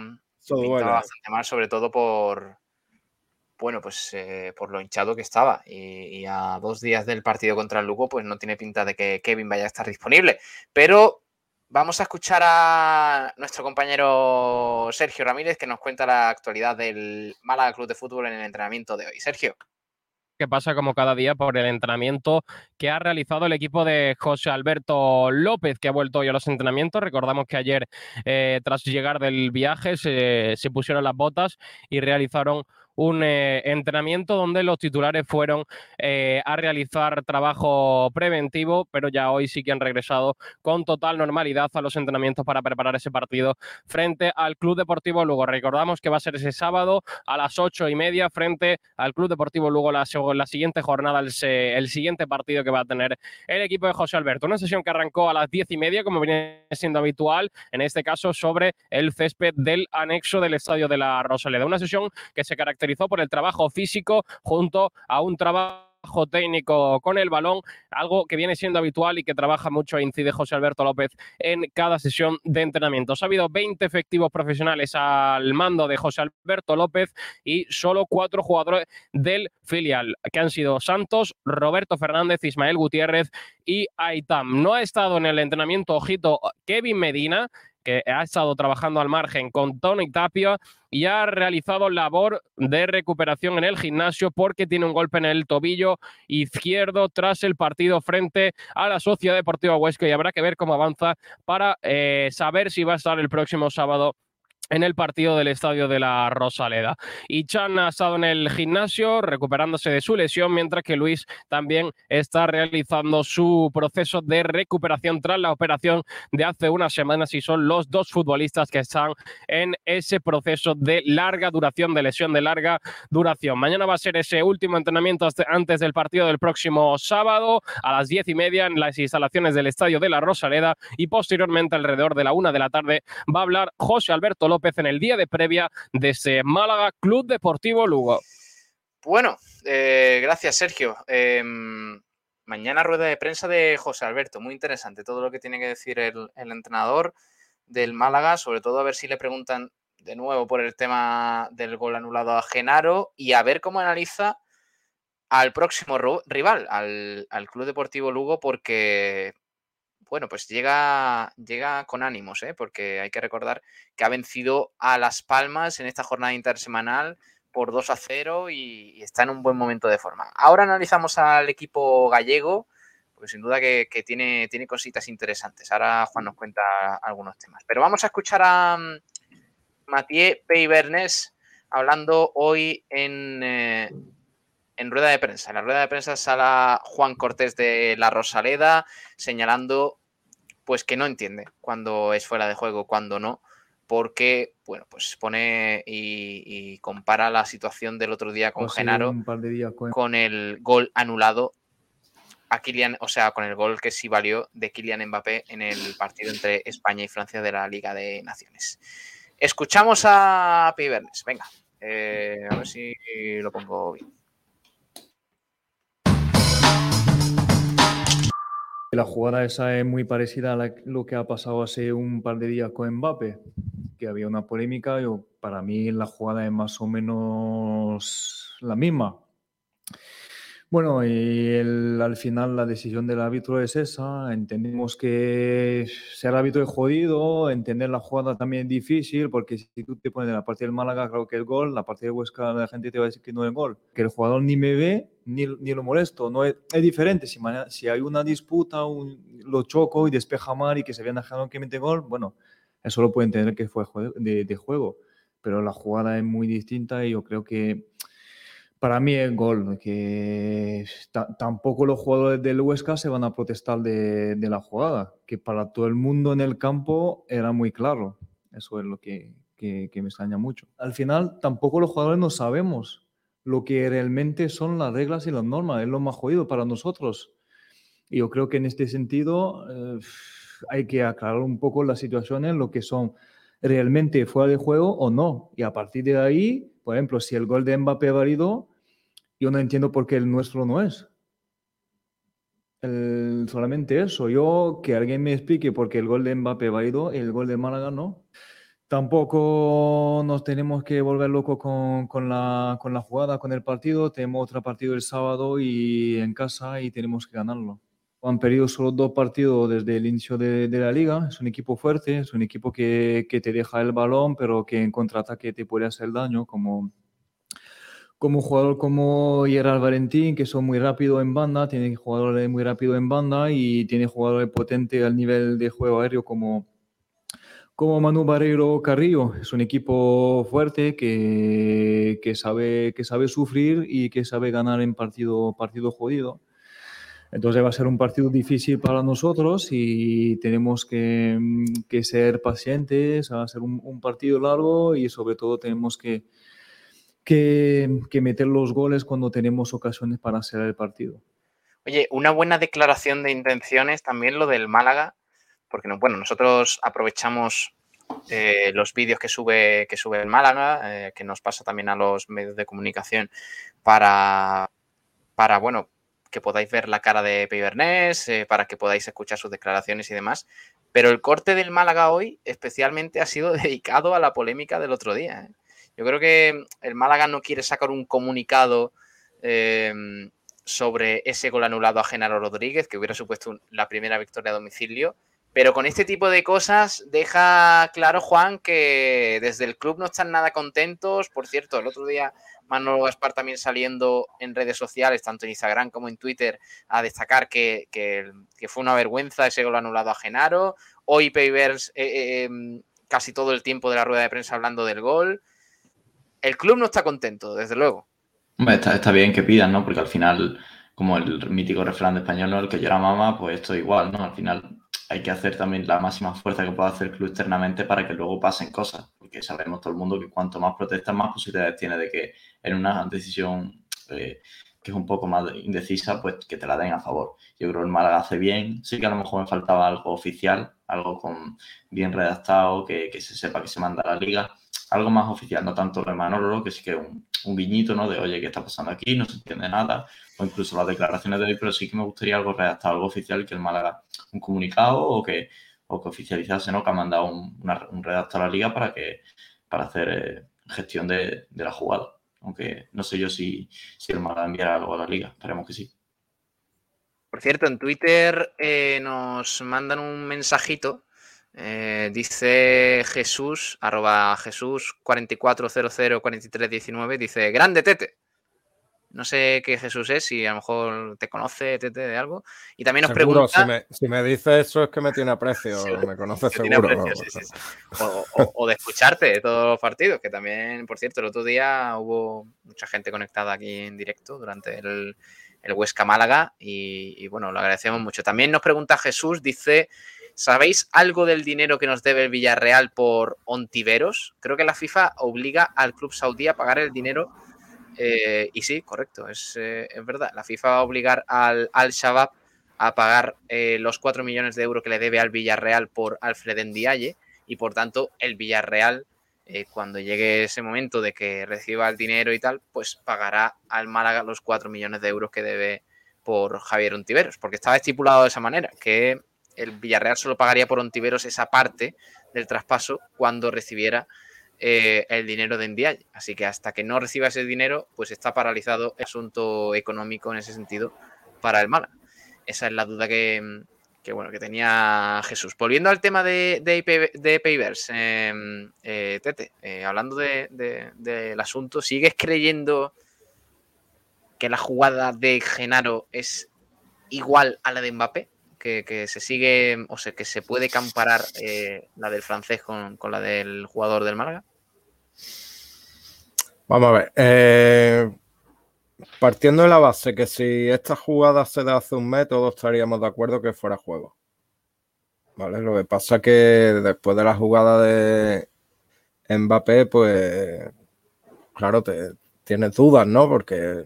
pinta bastante mal, sobre todo por, bueno, pues eh, por lo hinchado que estaba. Y, y, a dos días del partido contra el Lugo, pues no tiene pinta de que Kevin vaya a estar disponible. Pero Vamos a escuchar a nuestro compañero Sergio Ramírez que nos cuenta la actualidad del Málaga Club de Fútbol en el entrenamiento de hoy. Sergio. Que pasa como cada día por el entrenamiento que ha realizado el equipo de José Alberto López, que ha vuelto hoy a los entrenamientos. Recordamos que ayer, eh, tras llegar del viaje, se, se pusieron las botas y realizaron un eh, entrenamiento donde los titulares fueron eh, a realizar trabajo preventivo, pero ya hoy sí que han regresado con total normalidad a los entrenamientos para preparar ese partido frente al Club Deportivo Lugo. Recordamos que va a ser ese sábado a las ocho y media frente al Club Deportivo Lugo la, la siguiente jornada, el, el, siguiente partido que va a tener el equipo de José Alberto. Una sesión que arrancó a las diez y media, como viene siendo habitual, en este caso sobre el césped del anexo del Estadio de la Rosaleda. Una sesión que se caracteriza por el trabajo físico junto a un trabajo técnico con el balón, algo que viene siendo habitual y que trabaja mucho e incide José Alberto López en cada sesión de entrenamiento. Ha habido 20 efectivos profesionales al mando de José Alberto López y solo cuatro jugadores del filial, que han sido Santos, Roberto Fernández, Ismael Gutiérrez y Aitam. No ha estado en el entrenamiento, ojito, Kevin Medina, que ha estado trabajando al margen con Tony Tapia y ha realizado labor de recuperación en el gimnasio porque tiene un golpe en el tobillo izquierdo tras el partido frente a la Sociedad Deportiva Huesca y habrá que ver cómo avanza para eh, saber si va a estar el próximo sábado en el partido del estadio de la Rosaleda. Y Chan ha estado en el gimnasio recuperándose de su lesión, mientras que Luis también está realizando su proceso de recuperación tras la operación de hace unas semanas y son los dos futbolistas que están en ese proceso de larga duración, de lesión de larga duración. Mañana va a ser ese último entrenamiento antes del partido del próximo sábado a las diez y media en las instalaciones del estadio de la Rosaleda y posteriormente alrededor de la una de la tarde va a hablar José Alberto López López en el día de previa de ese Málaga Club Deportivo Lugo. Bueno, eh, gracias Sergio. Em, mañana rueda de prensa de José Alberto, muy interesante todo lo que tiene que decir el, entrenador del Málaga, sobre todo a ver si le preguntan de nuevo por el tema del gol anulado a Genaro y a ver cómo analiza al próximo rival, al, al Club Deportivo Lugo, porque bueno, pues llega, llega con ánimos, ¿eh? porque hay que recordar que ha vencido a Las Palmas en esta jornada intersemanal por 2 a 0 y, está en un buen momento de forma. Ahora analizamos al equipo gallego, porque sin duda que, tiene, tiene cositas interesantes. Ahora Juan nos cuenta algunos temas. Pero vamos a escuchar a um, Mathieu Peibernes hablando hoy en, eh, en rueda de prensa. En la rueda de prensa sale Juan Cortés de la Rosaleda señalando pues que no entiende cuando es fuera de juego, cuando no, porque bueno, pues pone y, compara la situación del otro día con Genaro con... el gol anulado a Kylian, o sea, con el gol que sí valió de Kylian Mbappé en el partido entre España y Francia de la Liga de Naciones. Escuchamos a Pibernes, venga, eh, a ver si lo pongo bien. La jugada esa es muy parecida a lo que ha pasado hace un par de días con Mbappé, que había una polémica. Yo, para mí la jugada es más o menos la misma. Bueno, y al final la decisión del árbitro es esa. Entendemos que ser árbitro es jodido, entender la jugada también es difícil, porque si tú te pones en la parte del Málaga, creo que el gol, la parte de Huesca, la gente te va a decir que no es gol. Que el jugador ni me ve ni, ni lo molesto. No es, es diferente. Si, hay una disputa, lo choco y despeja mal y que se vea dejado que mete gol, bueno, eso lo puede entender que fue de juego. Pero la jugada es muy distinta y yo creo que para mí es gol, que tampoco los jugadores del Huesca se van a protestar de, la jugada, que para todo el mundo en el campo era muy claro. Eso es lo que, me extraña mucho. Al final, tampoco los jugadores no sabemos lo que realmente son las reglas y las normas, es lo más jodido para nosotros. Y yo creo que en este sentido eh, hay que aclarar un poco las situaciones, lo que son realmente fuera de juego o no. Y a partir de ahí por ejemplo, si el gol de Mbappé válido, yo no entiendo por qué el nuestro no es. solamente eso. Yo, que alguien me explique por qué el gol de Mbappé válido el gol de Málaga no. Tampoco nos tenemos que volver locos con, la, jugada, con el partido. Tenemos otro partido el sábado y en casa y tenemos que ganarlo. Han perdido solo dos partidos desde el inicio de, la liga. Es un equipo fuerte, es un equipo que, te deja el balón, pero que en contraataque te puede hacer daño, como, como jugador como Gerard Valentín, que son muy rápido en banda, tiene jugadores muy rápido en banda y tiene jugadores potentes al nivel de juego aéreo como, como Manu Barreiro Carrillo. Es un equipo fuerte que, que, sabe, que sabe sufrir y que sabe ganar en partido, partido jodido. Entonces va a ser un partido difícil para nosotros y tenemos que, ser pacientes, va a ser un, partido largo y sobre todo tenemos que, que, meter los goles cuando tenemos ocasiones para hacer el partido. Oye, una buena declaración de intenciones también lo del Málaga, porque bueno, nosotros aprovechamos eh, los vídeos que sube, que sube el Málaga, eh, que nos pasa también a los medios de comunicación para, para bueno, que podáis ver la cara de Pibernés, eh, para que podáis escuchar sus declaraciones y demás. Pero el corte del Málaga hoy especialmente ha sido dedicado a la polémica del otro día. ¿eh? Yo creo que el Málaga no quiere sacar un comunicado em, sobre ese gol anulado a Genaro Rodríguez, que hubiera supuesto la primera victoria a domicilio. Pero con este tipo de cosas deja claro, Juan, que desde el club no están nada contentos. Por cierto, el otro día Manolo Gaspar también saliendo en redes sociales, tanto en Instagram como en Twitter, a destacar que, fue una vergüenza ese gol anulado a Genaro. Hoy Pavers eh, eh, em, casi todo el tiempo de la rueda de prensa hablando del gol. El club no está contento, desde luego. Está, está bien que pidan, ¿no? Porque al final, como el mítico refrán de español, ¿no? El que llora mamá, pues esto igual, ¿no? Al final hay que hacer también la máxima fuerza que pueda hacer el club externamente para que luego pasen cosas, porque sabemos todo el mundo que cuanto más protestas, más posibilidades tiene de que en una decisión eh, que es un poco más indecisa, pues que te la den a favor. Yo creo que el Málaga hace bien, sí que a lo mejor me faltaba algo oficial, algo con bien redactado, que, se sepa que se manda a la liga, algo más oficial, no tanto de Manolo, que sí que un, un guiñito, ¿no? De, oye, ¿qué está pasando aquí? No se entiende nada, o incluso las declaraciones de hoy, pero sí que me gustaría algo redactado, algo oficial, que el Málaga un comunicado o que, o que oficializase, ¿no? Que ha mandado un, un redactor a la liga para que para hacer eh, gestión de, de, la jugada. Aunque no sé yo si, si el Málaga enviará algo a la liga, esperemos que sí. Por cierto, en Twitter eh, nos mandan un mensajito Eh, dice Jesús, arroba Jesús 44004319, dice, grande Tete. No sé qué Jesús es, si a lo mejor te conoce Tete de algo. Y también nos Seguro, pregunta... si me, si me dice eso es que me tiene aprecio, Sí, me conoce seguro. aprecio, sí, sí, sí. O, o- o de escucharte de todos los partidos, que también, por cierto, el otro día hubo mucha gente conectada aquí en directo durante el, el Huesca Málaga y, y, bueno, lo agradecemos mucho. También nos pregunta Jesús, dice, ¿sabéis algo del dinero que nos debe el Villarreal por Ontiveros? Creo que la FIFA obliga al club saudí a pagar el dinero eh, y sí, correcto, es, eh, es verdad. La FIFA va a obligar al, al Shabab a pagar eh, los 4 millones de euros que le debe al Villarreal por Alfred Ndiaye y por tanto el Villarreal, cuando llegue ese momento de que reciba el dinero y tal, pues pagará al Málaga los 4 millones de euros que debe por Javier Ontiveros, porque estaba estipulado de esa manera, que el Villarreal solo pagaría por Ontiveros esa parte del traspaso cuando recibiera eh, el dinero de Ndiaye. Así que hasta que no reciba ese dinero, pues está paralizado el asunto económico en ese sentido para el Málaga. Esa es la duda que, que, bueno, que tenía Jesús. Volviendo al tema de, de, IP Payverse, eh, Tete, eh, hablando de, de, del asunto, ¿sigues creyendo que la jugada de Genaro es igual a la de Mbappé? Que, se sigue, o sea, que se puede comparar eh, la del francés con, con, la del jugador del Málaga? Vamos a ver. Eh, partiendo de la base que si esta jugada se da hace un mes, todos estaríamos de acuerdo que fuera juego. ¿Vale? Lo que pasa es que después de la jugada de Mbappé, pues claro, te, tienes dudas, ¿no? Porque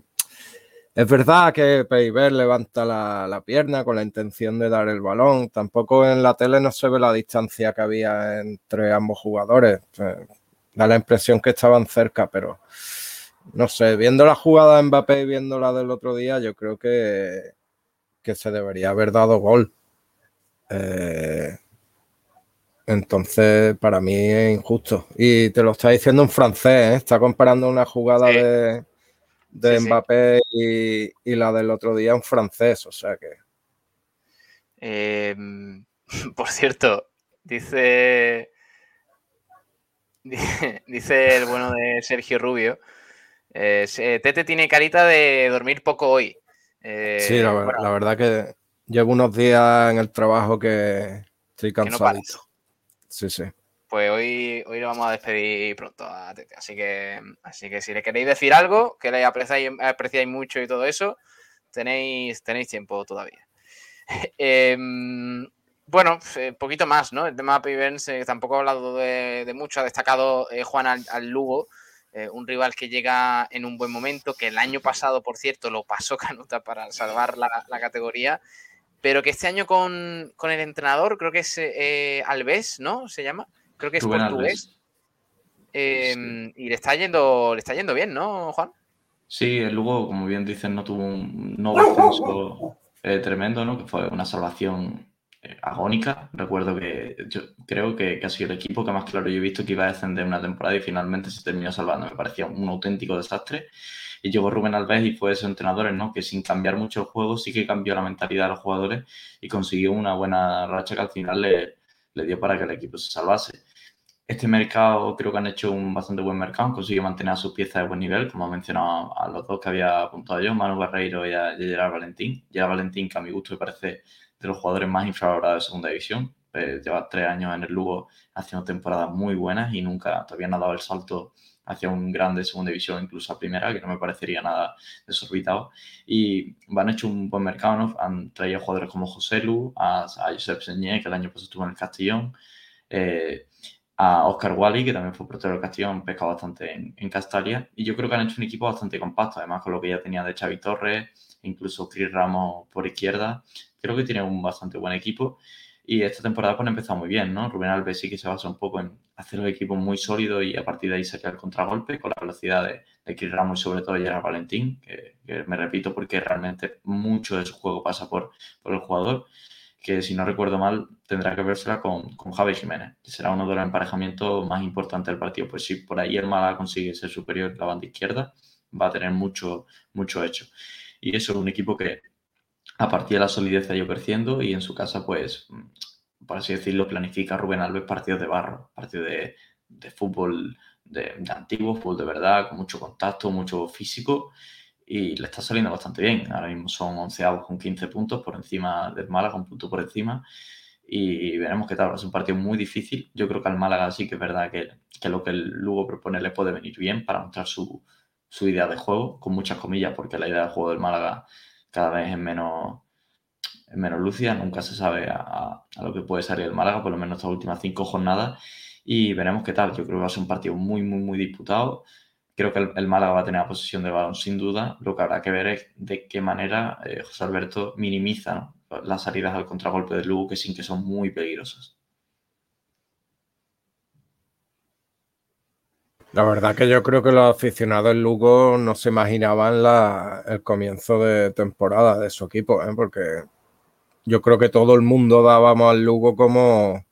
es verdad que Peiber levanta la, la, pierna con la intención de dar el balón. Tampoco en la tele no se ve la distancia que había entre ambos jugadores. Da la impresión que estaban cerca, pero no sé, viendo la jugada de Mbappé y viendo la del otro día, yo creo que, que se debería haber dado gol. Eh, entonces, para mí es injusto. Y te lo está diciendo un francés, ¿eh? está comparando una jugada sí. de, de sí, Mbappé sí. Y, y, la del otro día un francés, o sea que. Eh, por cierto, dice. Dice el bueno de Sergio Rubio. Eh, Tete tiene carita de dormir poco hoy. Eh, sí, la, bueno, la, verdad que llevo unos días en el trabajo que estoy cansado. No sí, sí. Pues hoy, hoy lo vamos a despedir pronto a Tete. Así que, así que si le queréis decir algo, que le apreciáis, mucho y todo eso, tenéis, tenéis tiempo todavía. eh, bueno, poquito más, ¿no? El tema de Pivens eh, tampoco ha hablado de, mucho, ha destacado eh, Juan al, al Lugo, eh, un rival que llega en un buen momento, que el año pasado, por cierto, lo pasó Canuta para salvar la, la categoría, pero que este año con, con el entrenador, creo que es eh, Alves, ¿no? Se llama, creo que es Rubén portugués. Eh, sí. Y le está yendo, le está yendo bien, ¿no, Juan? Sí, el Lugo, como bien dicen, no tuvo un no descenso eh, tremendo, ¿no? Que fue una salvación eh, agónica. Recuerdo que yo creo que, que, ha sido el equipo que más claro yo he visto que iba a descender una temporada y finalmente se terminó salvando. Me parecía un auténtico desastre. Y llegó Rubén Alves y fue de esos entrenadores, ¿no? Que sin cambiar mucho el juego sí que cambió la mentalidad de los jugadores y consiguió una buena racha que al final le, le dio para que el equipo se salvase. Este mercado creo que han hecho un bastante buen mercado, han conseguido mantener a sus piezas de buen nivel, como ha mencionado a los dos que había apuntado yo, Manu Barreiro y a, Gerard Valentín. Gerard Valentín, que a mi gusto me parece de los jugadores más infravalorados de segunda división. Eh, lleva tres años en el Lugo haciendo temporadas muy buenas y nunca todavía no ha dado el salto hacia un grande segunda división, incluso a primera, que no me parecería nada desorbitado. Y han hecho un buen mercado. Han traído jugadores como José Lu, a, a Josep Señé, que el año pasado estuvo en el Castellón, eh, a Oscar Wally, que también fue portero del Castellón, pesca bastante en, en, Castalia. Y yo creo que han hecho un equipo bastante compacto, además con lo que ya tenía de Xavi Torres, incluso Chris Ramos por izquierda. Creo que tiene un bastante buen equipo. Y esta temporada pues ha empezado muy bien, ¿no? Rubén Alves sí que se basa un poco en hacer los equipos muy sólidos y a partir de ahí sacar el contragolpe con la velocidad de, de Chris Ramos y sobre todo Gerard Valentín, que, que, me repito porque realmente mucho de su juego pasa por, por el jugador, que si no recuerdo mal tendrá que vérsela con, con Javi Jiménez, que será uno de los emparejamientos más importantes del partido. Pues si por ahí el Málaga consigue ser superior la banda izquierda, va a tener mucho, mucho hecho. Y eso es un equipo que a partir de la solidez ha ido creciendo y en su casa pues por así decirlo, planifica Rubén Alves partidos de barro, partidos de, de fútbol de, de, antiguo, fútbol de verdad, con mucho contacto, mucho físico, y le está saliendo bastante bien. Ahora mismo son onceavos con 15 puntos por encima del Málaga, un punto por encima, y veremos qué tal. Es un partido muy difícil. Yo creo que al Málaga sí que es verdad que, que lo que el Lugo propone le puede venir bien para mostrar su, su idea de juego, con muchas comillas, porque la idea de juego del Málaga cada vez es menos, es menos lúcida, nunca se sabe a, a, lo que puede salir el Málaga, por lo menos estas últimas cinco jornadas, y veremos qué tal. Yo creo que va a ser un partido muy, muy, muy disputado. Creo que el, el Málaga va a tener la posición de balón sin duda. Lo que habrá que ver es de qué manera eh, José Alberto minimiza las salidas al contragolpe del Lugo, que sí que son muy peligrosas. La verdad que yo creo que los aficionados del Lugo no se imaginaban la, el comienzo de temporada de su equipo, ¿eh? porque yo creo que todo el mundo dábamos al Lugo como,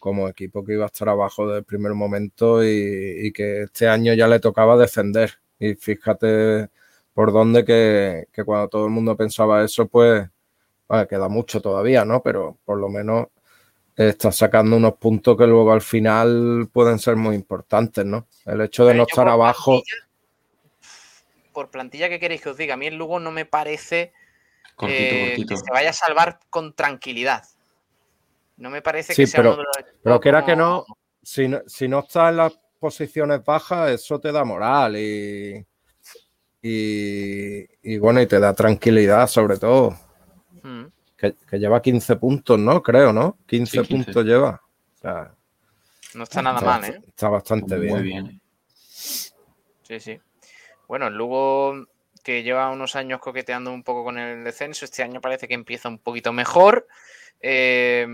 como equipo que iba a estar abajo desde el primer momento y, y, que este año ya le tocaba defender. Y fíjate por dónde que, que cuando todo el mundo pensaba eso, pues bueno, queda mucho todavía, ¿no? Pero por lo menos está sacando unos puntos que luego al final pueden ser muy importantes, ¿no? El hecho de Pero no estar abajo. Plantilla, por plantilla, ¿qué queréis que os diga? A mí el Lugo no me parece cortito, eh, cortito. que se vaya a salvar con tranquilidad. No me parece sí, que sea pero, uno de los pero que era que no si, no, si no estás en las posiciones bajas, eso te da moral y, y, y bueno, y te da tranquilidad sobre todo. Mm. Que, que, lleva 15 puntos, ¿no? Creo, ¿no? 15, Sí, 15. puntos lleva. O sea, No está nada está, mal, ¿eh? está bastante Muy bien. bien. Sí, sí. Bueno, el Lugo que lleva unos años coqueteando un poco con el descenso, este año parece que empieza un poquito mejor. Eh,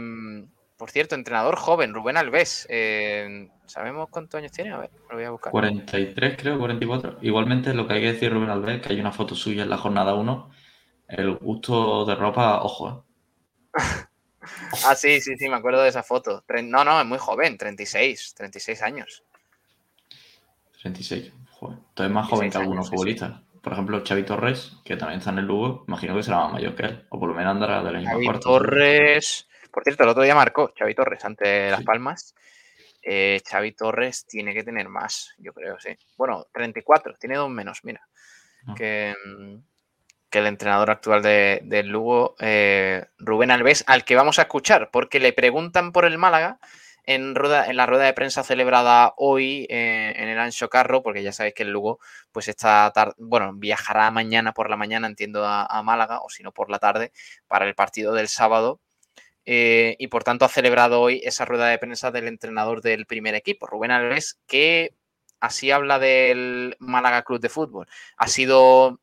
por cierto, entrenador joven, Rubén Alves. Eh, ¿Sabemos cuántos años tiene? A ver, lo voy a buscar. 43, creo, 44. Igualmente, lo que hay que decir, Rubén Alves, que hay una foto suya en la jornada 1. El gusto de ropa, ojo, ¿eh? Ah, sí, sí, sí, me acuerdo de esa foto. No, no, es muy joven, 36, 36 años. 36. Joder. Entonces más joven 36 que algunos futbolistas. Por ejemplo, Xavi Torres, que también está en el Lugo, imagino que será más mayor que él. O por lo menos andará de la misma Xavi cuarta. Torres. Por cierto, el otro día marcó Xavi Torres ante Las. Palmas. Eh, Xavi Torres tiene que tener más, yo creo, sí. Bueno, 34, tiene dos menos, mira. Ah. Que, mm, que el entrenador actual de, del Lugo, eh, Rubén Alves, al que vamos a escuchar, porque le preguntan por el Málaga en, la rueda de prensa celebrada hoy eh, en el Ancho Carro, porque ya sabéis que el Lugo, pues esta tarde, bueno, viajará mañana por la mañana, entiendo, a, a Málaga, o si no por la tarde, para el partido del sábado. Eh, y por tanto ha celebrado hoy esa rueda de prensa del entrenador del primer equipo, Rubén Alves, que así habla del Málaga Club de Fútbol. Ha sido,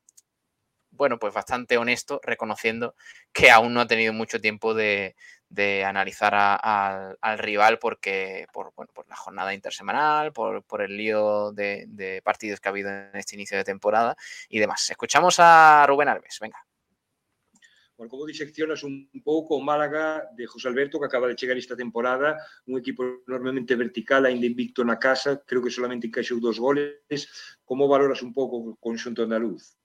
bueno, pues bastante honesto, reconociendo que aún no ha tenido mucho tiempo de, de analizar a, a, al rival porque por, bueno, por la jornada intersemanal, por, por el lío de, de, partidos que ha habido en este inicio de temporada y demás. Escuchamos a Rubén Alves, venga. Bueno, como diseccionas un pouco o Málaga de José Alberto que acaba de chegar esta temporada, un equipo enormemente vertical, ainda invicto na casa, creo que solamente encaixou dos goles. Como valoras un pouco o conxunto andaluz?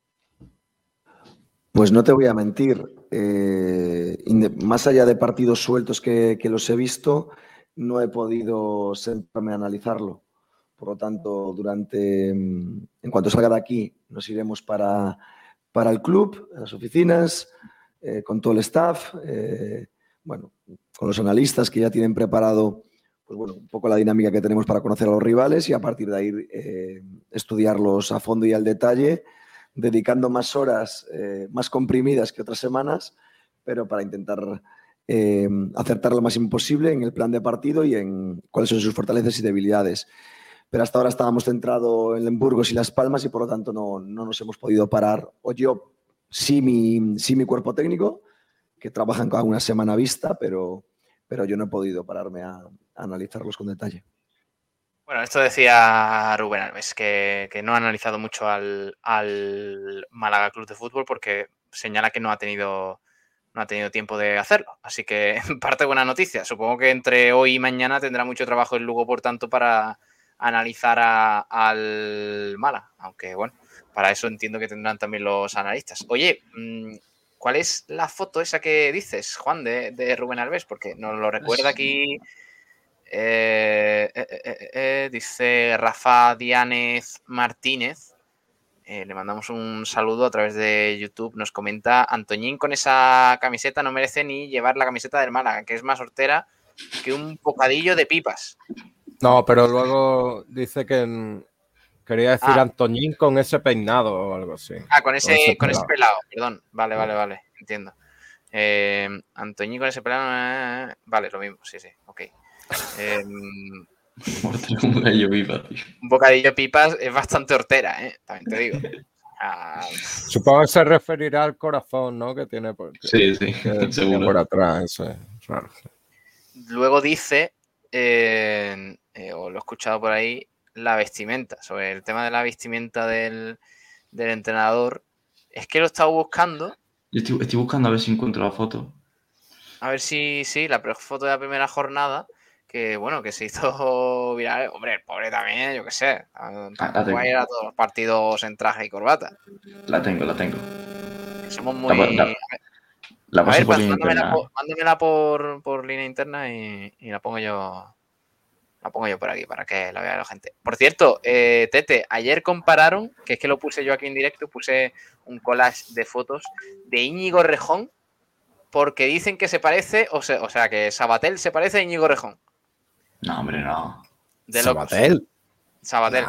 Pues no te voy a mentir, eh, más allá de partidos sueltos que, los he visto, no he podido sentarme a analizarlo. Por lo tanto, durante, en cuanto salga de aquí, nos iremos para, para el club, las oficinas, eh, con todo el staff, eh, bueno, con los analistas que ya tienen preparado pues bueno, un poco la dinámica que tenemos para conocer a los rivales y a partir de ahí estudiarlos a fondo y al detalle dedicando más horas, eh, más comprimidas que otras semanas, pero para intentar eh, acertar lo más imposible en el plan de partido y en cuáles son sus fortalezas y debilidades. Pero hasta ahora estábamos centrados en Lemburgos y Las Palmas y por lo tanto no, no nos hemos podido parar. O yo, sí mi, sí mi cuerpo técnico, que trabajan con una semana vista, pero, pero yo no he podido pararme a, a analizarlos con detalle. Bueno, esto decía Rubén Alves, que, que no ha analizado mucho al, al, Málaga Club de Fútbol porque señala que no ha tenido no ha tenido tiempo de hacerlo. Así que en parte buena noticia. Supongo que entre hoy y mañana tendrá mucho trabajo el Lugo, por tanto, para analizar a, al Málaga. Aunque bueno, para eso entiendo que tendrán también los analistas. Oye, mmm, ¿Cuál es la foto esa que dices, Juan, de, Rubén Alves? Porque nos lo recuerda aquí. Eh, eh, eh, dice Rafa Diánez Martínez. le mandamos un saludo a través de YouTube. Nos comenta: Antoñín con esa camiseta no merece ni llevar la camiseta del Málaga, que es más hortera que un bocadillo de pipas. No, pero luego dice que quería decir ah. Antoñín con ese peinado o algo así. Ah, con ese, con ese, pelado. perdón. Vale, vale, vale, entiendo. Antoñín con ese pelado, vale, lo mismo, sí, sí, ok. un bocadillo pipas, Un bocadillo pipas es bastante hortera, ¿eh? también te digo. Ah, Supongo que se referirá al corazón, ¿no? Que tiene por, sí, sí, seguro. por atrás, eso es Luego dice, eh, o lo he escuchado por ahí, la vestimenta, sobre el tema de la vestimenta del, entrenador. Es que lo he estado buscando. estoy, buscando a ver si encuentro la foto. A ver si, sí, la foto de la primera jornada, que bueno, que se hizo viral. Hombre, el pobre también, yo qué sé. Tampoco ir a todos los partidos en traje y corbata. La tengo, la tengo. somos muy. La, a ver, por pues, mándamela, por, por, línea interna y la pongo yo la pongo yo por aquí para que la vea la gente. Por cierto, eh, Tete, ayer compararon, que es que lo puse yo aquí en directo, puse un collage de fotos de Íñigo Rejón, porque dicen que se parece, o sea, o sea que Sabatel se parece a Íñigo Rejón. No, hombre, no. De ¿Sabatel? Sabatel.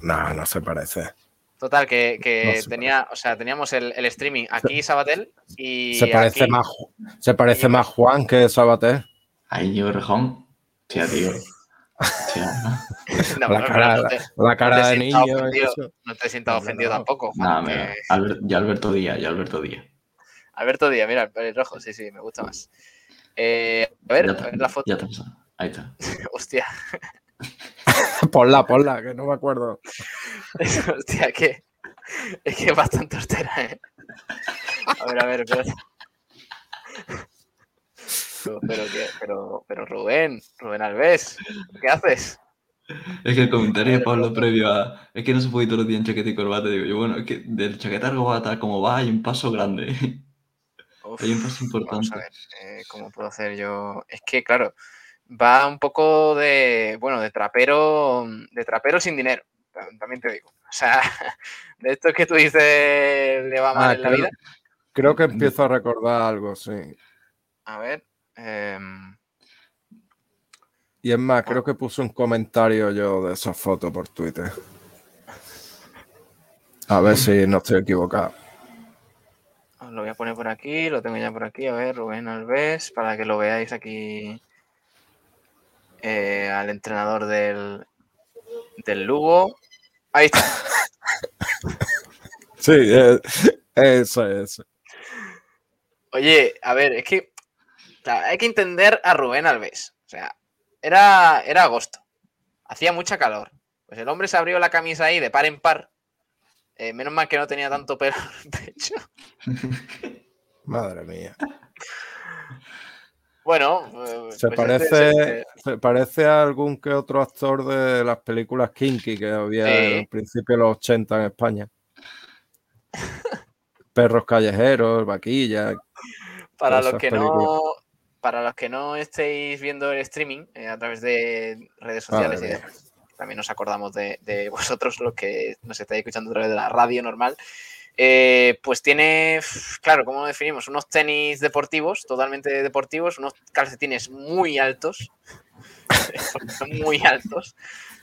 No, no, se parece. Total, que, tenía, o sea, teníamos el, streaming aquí Sabatel y. Se parece más se parece más Juan que Sabatel. A Íñigo Rejón. Tía, tío. la, cara, de niño. no te sientas ofendido tampoco. Nada, ya Alberto Díaz, ya Alberto Díaz. Alberto Díaz, mira, el rojo, sí, sí, me gusta más. Eh, a, ver, a ver la foto. Ya está, ahí está. Hostia. ponla, ponla, que no me acuerdo. Hostia, que es que es bastante hortera, ¿eh? A ver, a ver, espérate. Pero, pero, pero, Rubén, Rubén Alves, ¿qué haces? Es que el comentario de Pablo previo a. Es que no se puede ir todos los días en chaqueta y corbata. Digo yo, bueno, es que del chaqueta a corbata, como va, hay un paso grande. hay un paso importante. Vamos a ver, eh, ¿cómo puedo hacer yo? Es que, claro, va un poco de. Bueno, de trapero. De trapero sin dinero. También te digo. O sea, de esto que tú dices le va mal ah, en la vida. Creo que empiezo a recordar algo, sí. A ver. Em, y es más, creo que puse un comentario yo de esa foto por Twitter. A ver si no estoy equivocado. Lo voy a poner por aquí, lo tengo ya por aquí. A ver, Rubén Alves, para que lo veáis aquí eh, al entrenador del, del Lugo. Ahí está. sí, eh, eso es. Oye, a ver, es que hay que entender a Rubén Alves. O sea, era, era agosto. Hacía mucha calor. Pues el hombre se abrió la camisa ahí de par en par. Eh, menos mal que no tenía tanto pelo en el pecho. Madre mía. Bueno, eh, se, pues parece, se parece a algún que otro actor de las películas Kinky que había en principio de los 80 en España. Perros callejeros, vaquillas. Para los que no, para los que no estéis viendo el streaming eh, a través de redes sociales y también nos acordamos de, vosotros, los que nos estáis escuchando a través de la radio normal, eh, pues tiene, claro, ¿cómo definimos? Unos tenis deportivos, totalmente deportivos, unos calcetines muy altos, muy altos.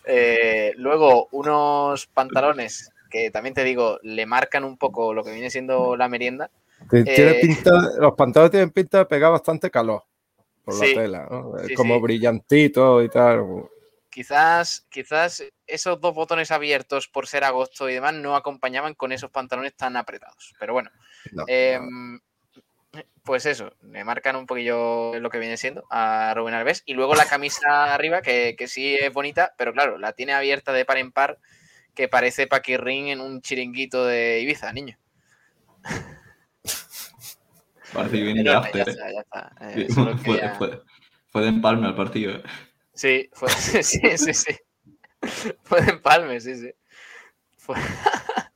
Eh, luego unos pantalones que también te digo, le marcan un poco lo que viene siendo la merienda. Tiene pinta, los pantalones tienen pinta de pegar bastante calor por la tela, como brillantito y tal. Quizás, quizás esos dos botones abiertos por ser agosto y demás no acompañaban con esos pantalones tan apretados. Pero bueno, em, pues eso, me marcan un poquillo lo que viene siendo a Rubén Alves. Y luego la camisa arriba, que, sí es bonita, pero claro, la tiene abierta de par en par, que parece Paquirrin en un chiringuito de Ibiza, niño. Parece que viene de after. Eh, fue, de empalme al partido. Sí, fue, sí, sí, sí. Fue de empalme, sí, sí.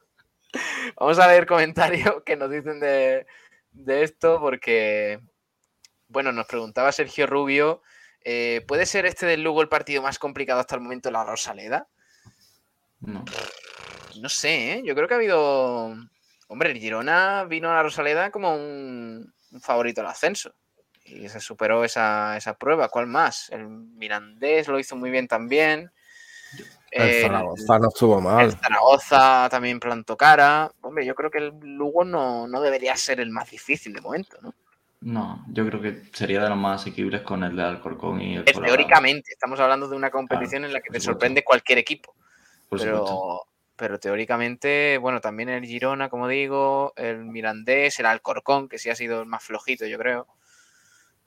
Vamos a leer comentarios que nos dicen de, de esto, porque, bueno, nos preguntaba Sergio Rubio, eh, ¿puede ser este del Lugo el partido más complicado hasta el momento, la Rosaleda? No. No sé, ¿eh? yo creo que ha habido. Hombre, el Girona vino a la Rosaleda como un, un favorito al ascenso. Y se superó esa, esa, prueba. ¿Cuál más? El Mirandés lo hizo muy bien también. El Zaragoza no estuvo mal. El Zaragoza también plantó cara. Hombre, yo creo que el Lugo no, no debería ser el más difícil de momento, ¿no? No, yo creo que sería de los más asequibles con el de Alcorcón y el Pero Teóricamente, estamos hablando de una competición claro, en la que te sorprende cualquier equipo. Pero, pero teóricamente, bueno, también el Girona, como digo, el Mirandés, el Alcorcón, que sí ha sido el más flojito, yo creo.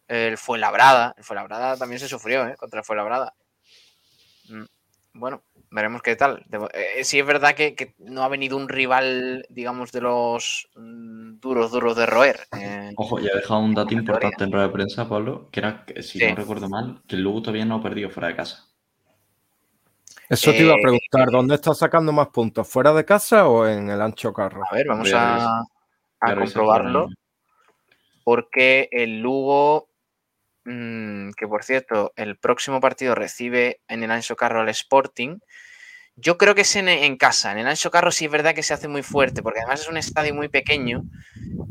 El Fuenlabrada, el Fuenlabrada también se sufrió, ¿eh? Contra el Fuenlabrada. Mm, Bueno, veremos qué tal. Eh, sí es verdad que, que, no ha venido un rival, digamos, de los mm, duros, duros de roer. Eh, Ojo, ya he dejado un dato importante en rueda de prensa, Pablo, que era, que, si sí. no recuerdo mal, que el Lugo todavía no ha perdido fuera de casa. Eso te iba a preguntar, ¿dónde está sacando más puntos? ¿Fuera de casa o en el ancho carro? A ver, vamos a, a comprobarlo. Porque el Lugo, mmm, que por cierto, el próximo partido recibe en el ancho carro al Sporting. Yo creo que es en, en, casa. En el ancho carro sí es verdad que se hace muy fuerte, porque además es un estadio muy pequeño